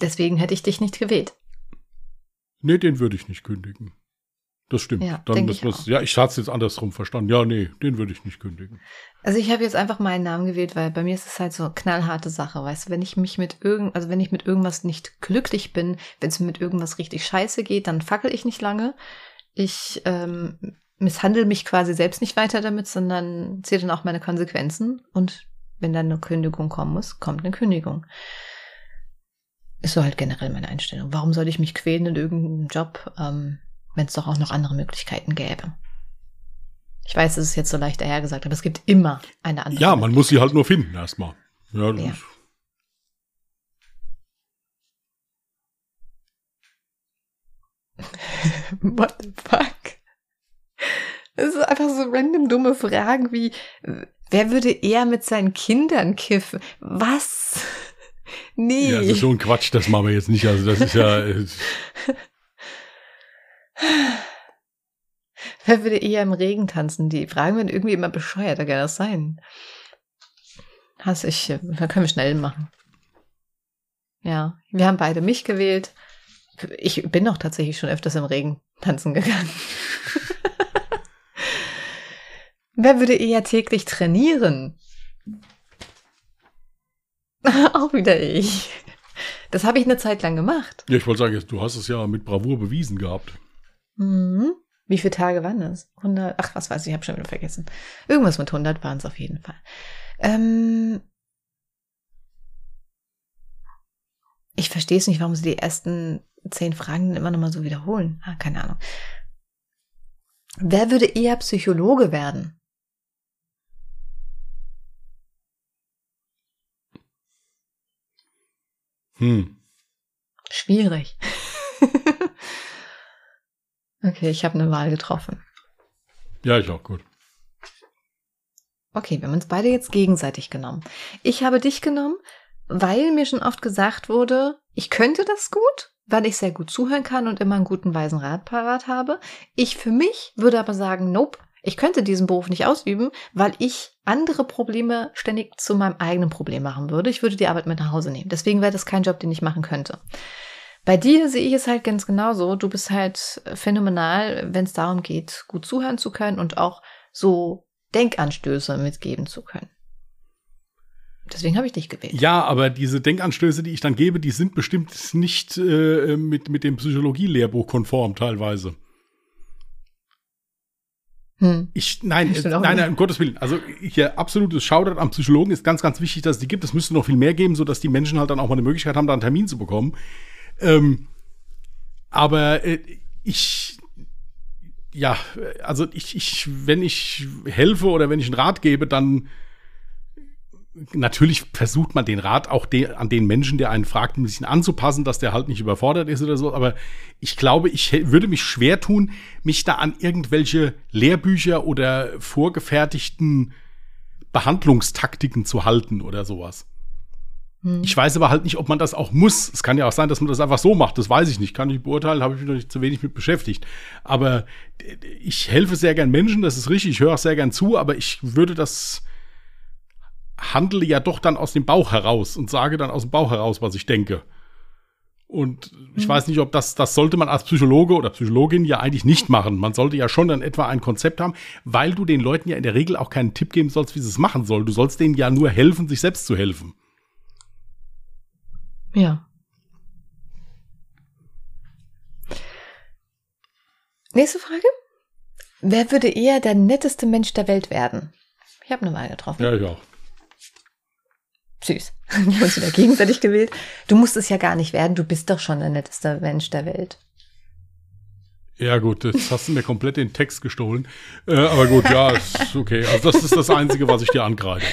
[SPEAKER 1] Deswegen hätte ich dich nicht gewählt.
[SPEAKER 2] nee, den würde ich nicht kündigen. Das stimmt.
[SPEAKER 1] Ja,
[SPEAKER 2] Dann
[SPEAKER 1] ich auch.
[SPEAKER 2] ja, ich hatte es jetzt andersrum verstanden. Ja, nee, den würde ich nicht kündigen.
[SPEAKER 1] Also ich habe jetzt einfach meinen Namen gewählt, weil bei mir ist es halt so eine knallharte Sache, weißt du, wenn ich mich mit irgend, also wenn ich mit irgendwas nicht glücklich bin, wenn es mir mit irgendwas richtig scheiße geht, dann fackel ich nicht lange. Ich ähm, misshandle mich quasi selbst nicht weiter damit, sondern ziehe dann auch meine Konsequenzen und wenn dann eine Kündigung kommen muss, kommt eine Kündigung. Ist so halt generell meine Einstellung. Warum soll ich mich quälen in irgendeinem Job, ähm, wenn es doch auch noch andere Möglichkeiten gäbe? Ich weiß, es ist jetzt so leicht dahergesagt, aber es gibt immer eine andere.
[SPEAKER 2] Ja, man muss sie halt nur finden erstmal. Ja,
[SPEAKER 1] Ja. What the fuck? Das ist einfach so random dumme Fragen wie, wer würde eher mit seinen Kindern kiffen? Was? Nee.
[SPEAKER 2] ja, das ist so ein Quatsch, das machen wir jetzt nicht. Also das ist ja,
[SPEAKER 1] wer würde eher im Regen tanzen? Die Fragen werden irgendwie immer bescheuerter, kann das sein? Hass ich, äh, da können wir schnell machen. Ja, wir haben beide mich gewählt. Ich bin doch tatsächlich schon öfters im Regen tanzen gegangen. Wer würde eher täglich trainieren? Auch wieder ich. Das habe ich eine Zeit lang gemacht.
[SPEAKER 2] ja, ich wollte sagen, du hast es ja mit Bravour bewiesen gehabt.
[SPEAKER 1] Mhm. Wie viele Tage waren das? 100, ach, was weiß ich, ich habe schon wieder vergessen. Irgendwas mit 100 waren es auf jeden Fall. Ähm, ich verstehe es nicht, warum sie die ersten zehn Fragen immer noch mal so wiederholen. Ah, keine Ahnung. Wer würde eher Psychologe werden?
[SPEAKER 2] Hm.
[SPEAKER 1] Schwierig. okay, ich habe eine Wahl getroffen.
[SPEAKER 2] Ja, ich auch, gut.
[SPEAKER 1] Okay, wir haben uns beide jetzt gegenseitig genommen. Ich habe dich genommen, weil mir schon oft gesagt wurde, ich könnte das gut, weil ich sehr gut zuhören kann und immer einen guten weisen Rat parat habe. Ich für mich würde aber sagen, nope, ich könnte diesen Beruf nicht ausüben, weil ich andere Probleme ständig zu meinem eigenen Problem machen würde. Ich würde die Arbeit mit nach Hause nehmen. Deswegen wäre das kein Job, den ich machen könnte. Bei dir sehe ich es halt ganz genauso. Du bist halt phänomenal, wenn es darum geht, gut zuhören zu können und auch so Denkanstöße mitgeben zu können. Deswegen habe ich dich gewählt.
[SPEAKER 2] Ja, aber diese Denkanstöße, die ich dann gebe, die sind bestimmt nicht äh, mit, mit dem Psychologie-Lehrbuch konform teilweise.
[SPEAKER 1] Hm.
[SPEAKER 2] Ich, nein, äh, nein, nein, um Gottes Willen. Also hier absolutes Shoutout am Psychologen ist ganz, ganz wichtig, dass es die gibt. Es müsste noch viel mehr geben, sodass die Menschen halt dann auch mal eine Möglichkeit haben, da einen Termin zu bekommen. Ähm, aber äh, ich, ja, also ich, ich, wenn ich helfe oder wenn ich einen Rat gebe, dann natürlich versucht man den Rat auch de an den Menschen, der einen fragt, ein bisschen anzupassen, dass der halt nicht überfordert ist oder so. Aber ich glaube, ich würde mich schwer tun, mich da an irgendwelche Lehrbücher oder vorgefertigten Behandlungstaktiken zu halten oder sowas.
[SPEAKER 1] Hm.
[SPEAKER 2] Ich weiß aber halt nicht, ob man das auch muss. Es kann ja auch sein, dass man das einfach so macht. Das weiß ich nicht. Kann ich beurteilen, habe ich mich noch nicht zu wenig mit beschäftigt. Aber ich helfe sehr gern Menschen, das ist richtig. Ich höre auch sehr gern zu, aber ich würde das handle ja doch dann aus dem Bauch heraus und sage dann aus dem Bauch heraus, was ich denke. Und ich
[SPEAKER 1] Mhm.
[SPEAKER 2] weiß nicht, ob das, das sollte man als Psychologe oder Psychologin ja eigentlich nicht machen. Man sollte ja schon dann etwa ein Konzept haben, weil du den Leuten ja in der Regel auch keinen Tipp geben sollst, wie sie es machen sollen. Du sollst denen ja nur helfen, sich selbst zu helfen.
[SPEAKER 1] Ja. Nächste Frage. Wer würde eher der netteste Mensch der Welt werden? Ich habe eine Wahl getroffen.
[SPEAKER 2] Ja, ich auch.
[SPEAKER 1] Süß. Wir haben uns wieder gegenseitig gewählt. Du musst es ja gar nicht werden. Du bist doch schon der netteste Mensch der Welt.
[SPEAKER 2] Ja, gut, jetzt hast du mir komplett den Text gestohlen. Äh, aber gut, ja, ist okay. Also, das ist das Einzige, was ich dir angreife.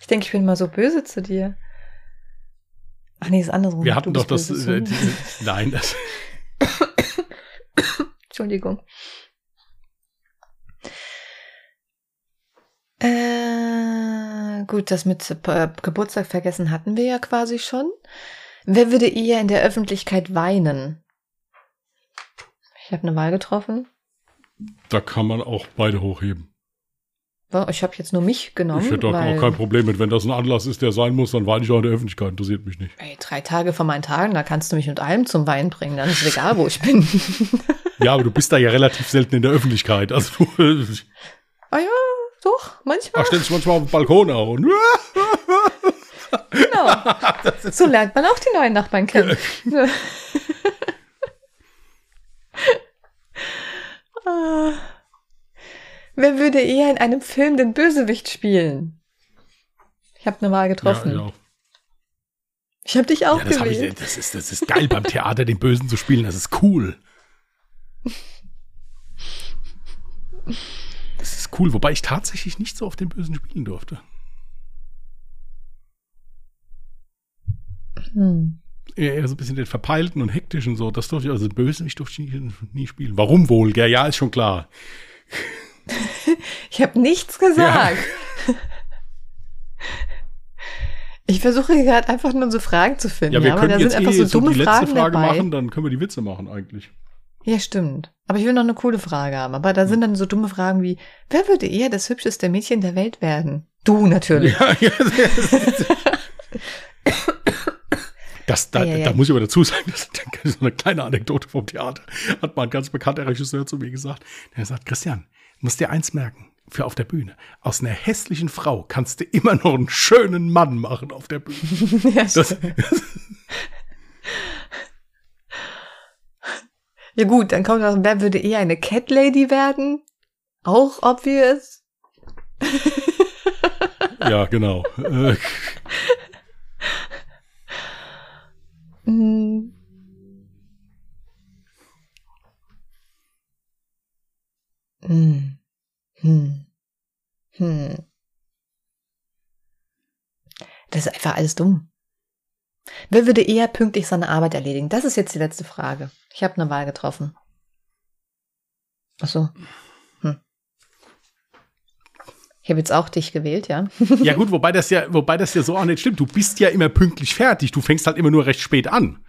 [SPEAKER 1] Ich denke, ich bin mal so böse zu dir. Ach nee, ist andersrum.
[SPEAKER 2] Wir hatten doch das. Äh,
[SPEAKER 1] zu mir.
[SPEAKER 2] die, nein, das.
[SPEAKER 1] Entschuldigung. Äh, gut, das mit äh, Geburtstag vergessen hatten wir ja quasi schon. Wer würde eher in der Öffentlichkeit weinen? Ich habe eine Wahl getroffen.
[SPEAKER 2] Da kann man auch beide hochheben.
[SPEAKER 1] Ich habe jetzt nur mich genommen.
[SPEAKER 2] Ich hätte auch kein Problem mit, wenn das ein Anlass ist, der sein muss, dann weine ich auch in der Öffentlichkeit, interessiert mich nicht.
[SPEAKER 1] Ey, drei Tage von meinen Tagen, da kannst du mich mit allem zum Wein bringen, dann ist es egal, wo ich bin.
[SPEAKER 2] ja, aber du bist da ja relativ selten in der Öffentlichkeit. Also
[SPEAKER 1] ah ja, doch, manchmal.
[SPEAKER 2] Ach, stellst du manchmal auf dem Balkon auch.
[SPEAKER 1] genau. So lernt man auch die neuen Nachbarn kennen. ah. Wer würde eher in einem Film den Bösewicht spielen? Ich habe eine Wahl getroffen. Ja, ich habe dich auch ja, das gewählt.
[SPEAKER 2] Ich, das, ist, das ist geil beim Theater, den Bösen zu spielen. Das ist cool. Das ist cool, wobei ich tatsächlich nicht so auf den Bösen spielen durfte. Hm. Eher so ein bisschen den verpeilten und hektischen so. Das durfte ich, also den Bösen ich durfte nie, nie spielen. Warum wohl? Ja, ja, ist schon klar.
[SPEAKER 1] ich habe nichts gesagt. Ja. Ich versuche gerade einfach nur so Fragen zu finden.
[SPEAKER 2] Ja, wir ja, können aber da sind einfach eh so dumme die Fragen Frage dabei. machen, dann können wir die Witze machen eigentlich.
[SPEAKER 1] Ja, stimmt. Aber ich will noch eine coole Frage haben. Aber da sind dann so dumme Fragen wie, wer würde eher das hübscheste Mädchen der Welt werden? Du natürlich. Ja, ja,
[SPEAKER 2] das, da, ja, ja. da muss ich aber dazu sagen, das ist so eine kleine Anekdote vom Theater. Hat mal ein ganz bekannter Regisseur zu mir gesagt. Der sagt, Christian, musst dir eins merken, für auf der Bühne. Aus einer hässlichen Frau kannst du immer noch einen schönen Mann machen auf der Bühne. ja, das,
[SPEAKER 1] ja gut, dann kommt noch, wer würde eher eine Cat Lady werden? Auch obvious.
[SPEAKER 2] ja, genau.
[SPEAKER 1] Hm. Hm. Hm. Das ist einfach alles dumm. Wer würde eher pünktlich seine Arbeit erledigen? Das ist jetzt die letzte Frage. Ich habe eine Wahl getroffen. Ach so. Hm. Ich habe jetzt auch dich gewählt, ja.
[SPEAKER 2] ja gut, wobei das ja, wobei das ja so auch nicht stimmt. Du bist ja immer pünktlich fertig. Du fängst halt immer nur recht spät an.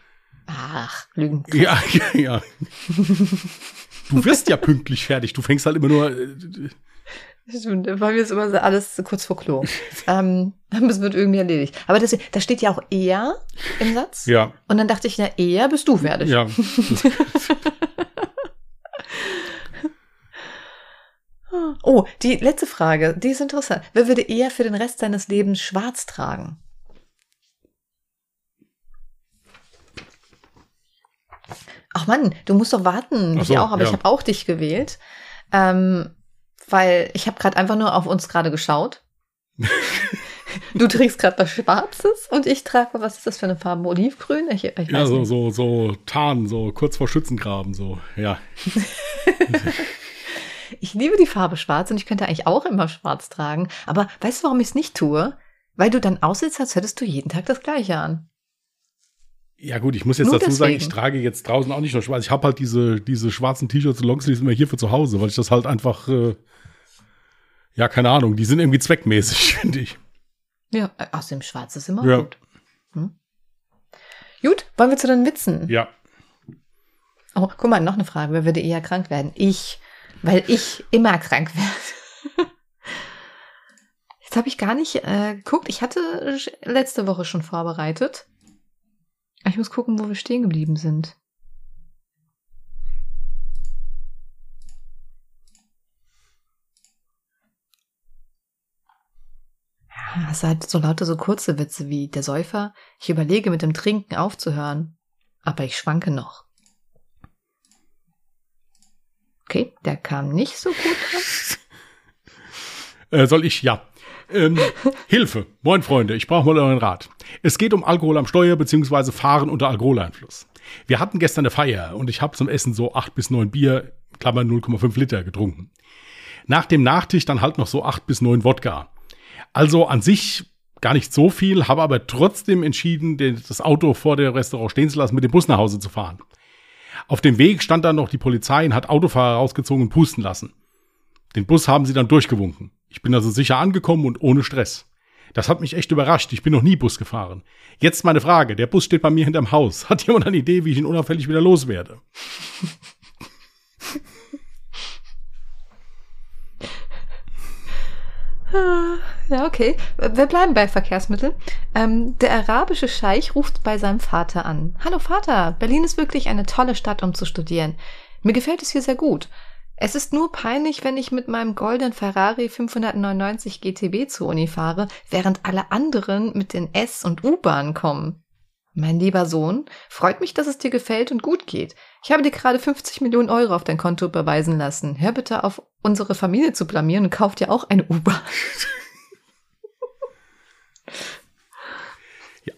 [SPEAKER 1] Ach, Lügen.
[SPEAKER 2] Ja, ja, ja. Du wirst ja pünktlich fertig. Du fängst halt immer nur. Äh,
[SPEAKER 1] Stimmt, bei mir ist immer alles kurz vor Klo. ähm, das wird irgendwie erledigt. Aber das, da steht ja auch eher im Satz.
[SPEAKER 2] Ja.
[SPEAKER 1] Und dann dachte ich, na, eher bist du fertig.
[SPEAKER 2] Ja.
[SPEAKER 1] oh, die letzte Frage, die ist interessant. Wer würde eher für den Rest seines Lebens schwarz tragen? Ach Mann, du musst doch warten. So, ich auch, aber ja. ich habe auch dich gewählt. Ähm, weil ich habe gerade einfach nur auf uns gerade geschaut. du trägst gerade was Schwarzes und ich trage, was ist das für eine Farbe? Olivgrün? Ich, ich
[SPEAKER 2] ja, so, so, so Tarn, so kurz vor Schützengraben, so, ja.
[SPEAKER 1] ich liebe die Farbe Schwarz und ich könnte eigentlich auch immer Schwarz tragen. Aber weißt du, warum ich es nicht tue? Weil du dann aussiehst, als hättest du jeden Tag das Gleiche an.
[SPEAKER 2] Ja gut, ich muss jetzt Nur dazu deswegen. sagen, ich trage jetzt draußen auch nicht noch schwarz. Ich habe halt diese, diese schwarzen T-Shirts und Longsleeves immer hier für zu Hause, weil ich das halt einfach, äh, ja, keine Ahnung, die sind irgendwie zweckmäßig, finde ich.
[SPEAKER 1] Ja, außerdem schwarz ist immer ja. gut. Hm? Gut, wollen wir zu den Witzen?
[SPEAKER 2] Ja.
[SPEAKER 1] Oh, guck mal, noch eine Frage. Wer würde eher krank werden? Ich, weil ich immer krank werde. Jetzt habe ich gar nicht äh, geguckt. Ich hatte letzte Woche schon vorbereitet. Ich muss gucken, wo wir stehen geblieben sind. Es halt so lauter so kurze Witze wie der Säufer. Ich überlege mit dem Trinken aufzuhören, aber ich schwanke noch. Okay, der kam nicht so gut.
[SPEAKER 2] Äh, soll ich? Ja. Ähm, Hilfe. Moin Freunde, ich brauche mal euren Rat. Es geht um Alkohol am Steuer bzw. Fahren unter Alkoholeinfluss. Wir hatten gestern eine Feier und ich habe zum Essen so acht bis neun Bier, Klammer 0,5 Liter getrunken. Nach dem Nachtisch dann halt noch so acht bis neun Wodka. Also an sich gar nicht so viel, habe aber trotzdem entschieden, das Auto vor dem Restaurant stehen zu lassen, mit dem Bus nach Hause zu fahren. Auf dem Weg stand dann noch die Polizei und hat Autofahrer rausgezogen und pusten lassen. Den Bus haben sie dann durchgewunken. Ich bin also sicher angekommen und ohne Stress. Das hat mich echt überrascht. Ich bin noch nie Bus gefahren. Jetzt meine Frage. Der Bus steht bei mir hinterm Haus. Hat jemand eine Idee, wie ich ihn unauffällig wieder loswerde?
[SPEAKER 1] Ja, okay. Wir bleiben bei Verkehrsmitteln. Ähm, der arabische Scheich ruft bei seinem Vater an. Hallo Vater, Berlin ist wirklich eine tolle Stadt, um zu studieren. Mir gefällt es hier sehr gut. Es ist nur peinlich, wenn ich mit meinem goldenen Ferrari 599 GTB zur Uni fahre, während alle anderen mit den S- und U-Bahnen kommen. Mein lieber Sohn, freut mich, dass es dir gefällt und gut geht. Ich habe dir gerade 50 Millionen Euro auf dein Konto überweisen lassen. Hör bitte auf, unsere Familie zu blamieren und kauf dir auch eine U-Bahn.
[SPEAKER 2] ja.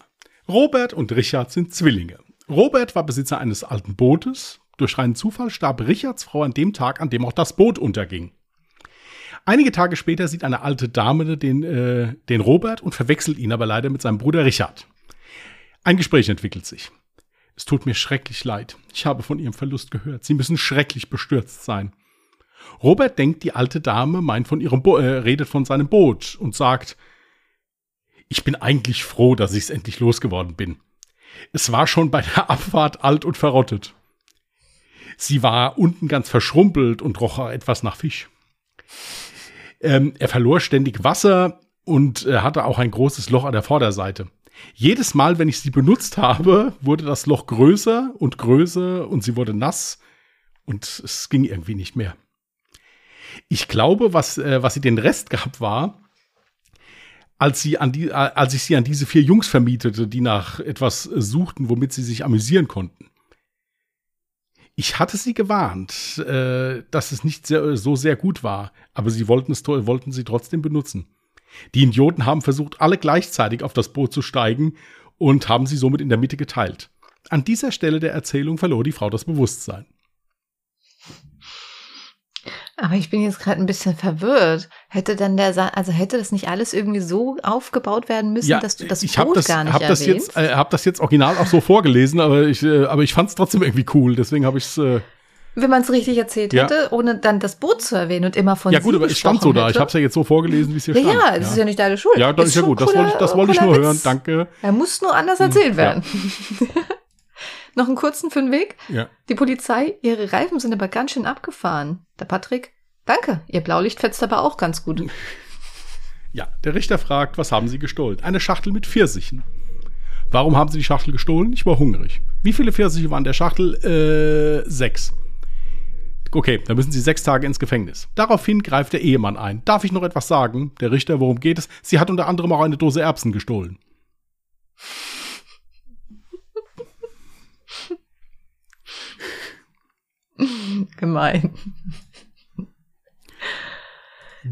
[SPEAKER 2] Robert und Richard sind Zwillinge. Robert war Besitzer eines alten Bootes. Durch reinen Zufall starb Richards Frau an dem Tag, an dem auch das Boot unterging. Einige Tage später sieht eine alte Dame den, äh, den Robert und verwechselt ihn aber leider mit seinem Bruder Richard. Ein Gespräch entwickelt sich. Es tut mir schrecklich leid. Ich habe von Ihrem Verlust gehört. Sie müssen schrecklich bestürzt sein. Robert denkt, die alte Dame meint von ihrem Bo äh, redet von seinem Boot und sagt, ich bin eigentlich froh, dass ich es endlich losgeworden bin. Es war schon bei der Abfahrt alt und verrottet. Sie war unten ganz verschrumpelt und roch etwas nach Fisch. Ähm, er verlor ständig Wasser und äh, hatte auch ein großes Loch an der Vorderseite. Jedes Mal, wenn ich sie benutzt habe, wurde das Loch größer und größer und sie wurde nass und es ging irgendwie nicht mehr. Ich glaube, was, äh, was sie den Rest gab, war, als, sie an die, äh, als ich sie an diese vier Jungs vermietete, die nach etwas suchten, womit sie sich amüsieren konnten. Ich hatte sie gewarnt, äh, dass es nicht sehr, so sehr gut war, aber sie wollten es wollten sie trotzdem benutzen. Die Idioten haben versucht, alle gleichzeitig auf das Boot zu steigen und haben sie somit in der Mitte geteilt. An dieser Stelle der Erzählung verlor die Frau das Bewusstsein.
[SPEAKER 1] Aber ich bin jetzt gerade ein bisschen verwirrt. Hätte dann der, Sa also hätte das nicht alles irgendwie so aufgebaut werden müssen,
[SPEAKER 2] ja,
[SPEAKER 1] dass du das
[SPEAKER 2] ich
[SPEAKER 1] Boot
[SPEAKER 2] das,
[SPEAKER 1] gar nicht
[SPEAKER 2] hab das
[SPEAKER 1] erwähnst?
[SPEAKER 2] jetzt, äh, habe das jetzt original auch so vorgelesen, aber ich, äh, aber ich fand es trotzdem irgendwie cool. Deswegen habe ich es. Äh,
[SPEAKER 1] Wenn man es richtig erzählt
[SPEAKER 2] Ja.
[SPEAKER 1] hätte, ohne dann das Boot zu erwähnen und immer von
[SPEAKER 2] ja gut, aber es stand so
[SPEAKER 1] gesprochen
[SPEAKER 2] da. Ich
[SPEAKER 1] hätte.
[SPEAKER 2] habe es ja jetzt so vorgelesen, wie es hier
[SPEAKER 1] Ja,
[SPEAKER 2] stand.
[SPEAKER 1] ja, das ist ja nicht deine Schuld.
[SPEAKER 2] Ja, das ist ja
[SPEAKER 1] schon
[SPEAKER 2] gut. Das
[SPEAKER 1] cooler-
[SPEAKER 2] wollte ich, das wollte ich nur
[SPEAKER 1] cooler
[SPEAKER 2] hören.
[SPEAKER 1] Witz.
[SPEAKER 2] Danke.
[SPEAKER 1] Er muss nur anders erzählt
[SPEAKER 2] ja.
[SPEAKER 1] werden. Noch einen kurzen für den Weg.
[SPEAKER 2] Ja.
[SPEAKER 1] Die Polizei, ihre Reifen sind aber ganz schön abgefahren. Der Patrick, danke. Ihr Blaulicht fetzt aber auch ganz gut.
[SPEAKER 2] Ja, der Richter fragt, was haben Sie gestohlen? Eine Schachtel mit Pfirsichen. Warum haben Sie die Schachtel gestohlen? Ich war hungrig. Wie viele Pfirsiche waren in der Schachtel? Äh, sechs. Okay, dann müssen Sie sechs Tage ins Gefängnis. Daraufhin greift der Ehemann ein. Darf ich noch etwas sagen? Der Richter, worum geht es? Sie hat unter anderem auch eine Dose Erbsen gestohlen.
[SPEAKER 1] Gemein.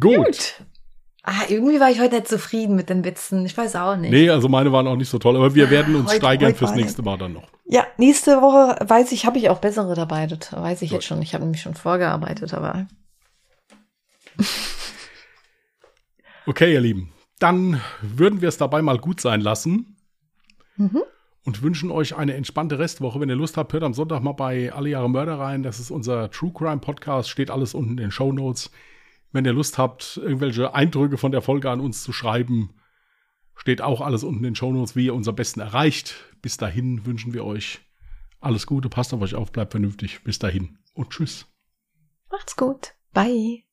[SPEAKER 2] Gut.
[SPEAKER 1] Ah, irgendwie war ich heute nicht zufrieden mit den Witzen. Ich weiß auch nicht.
[SPEAKER 2] Nee, also meine waren auch nicht so toll, aber wir werden uns
[SPEAKER 1] Heute-
[SPEAKER 2] steigern
[SPEAKER 1] heute
[SPEAKER 2] fürs nächste Mal dann noch.
[SPEAKER 1] Ja, nächste Woche weiß ich, habe ich auch bessere dabei. Das weiß ich jetzt schon. Ich habe nämlich schon vorgearbeitet, aber
[SPEAKER 2] Okay, ihr Lieben. Dann würden wir es dabei mal gut sein lassen.
[SPEAKER 1] Mhm.
[SPEAKER 2] Und wünschen euch eine entspannte Restwoche. Wenn ihr Lust habt, hört am Sonntag mal bei Alle Jahre Mörder rein. Das ist unser True Crime Podcast. Steht alles unten in den Show Notes. Wenn ihr Lust habt, irgendwelche Eindrücke von der Folge an uns zu schreiben, steht auch alles unten in den Show Notes, wie ihr uns am besten erreicht. Bis dahin wünschen wir euch alles Gute. Passt auf euch auf, bleibt vernünftig. Bis dahin und tschüss.
[SPEAKER 1] macht's gut. Bye.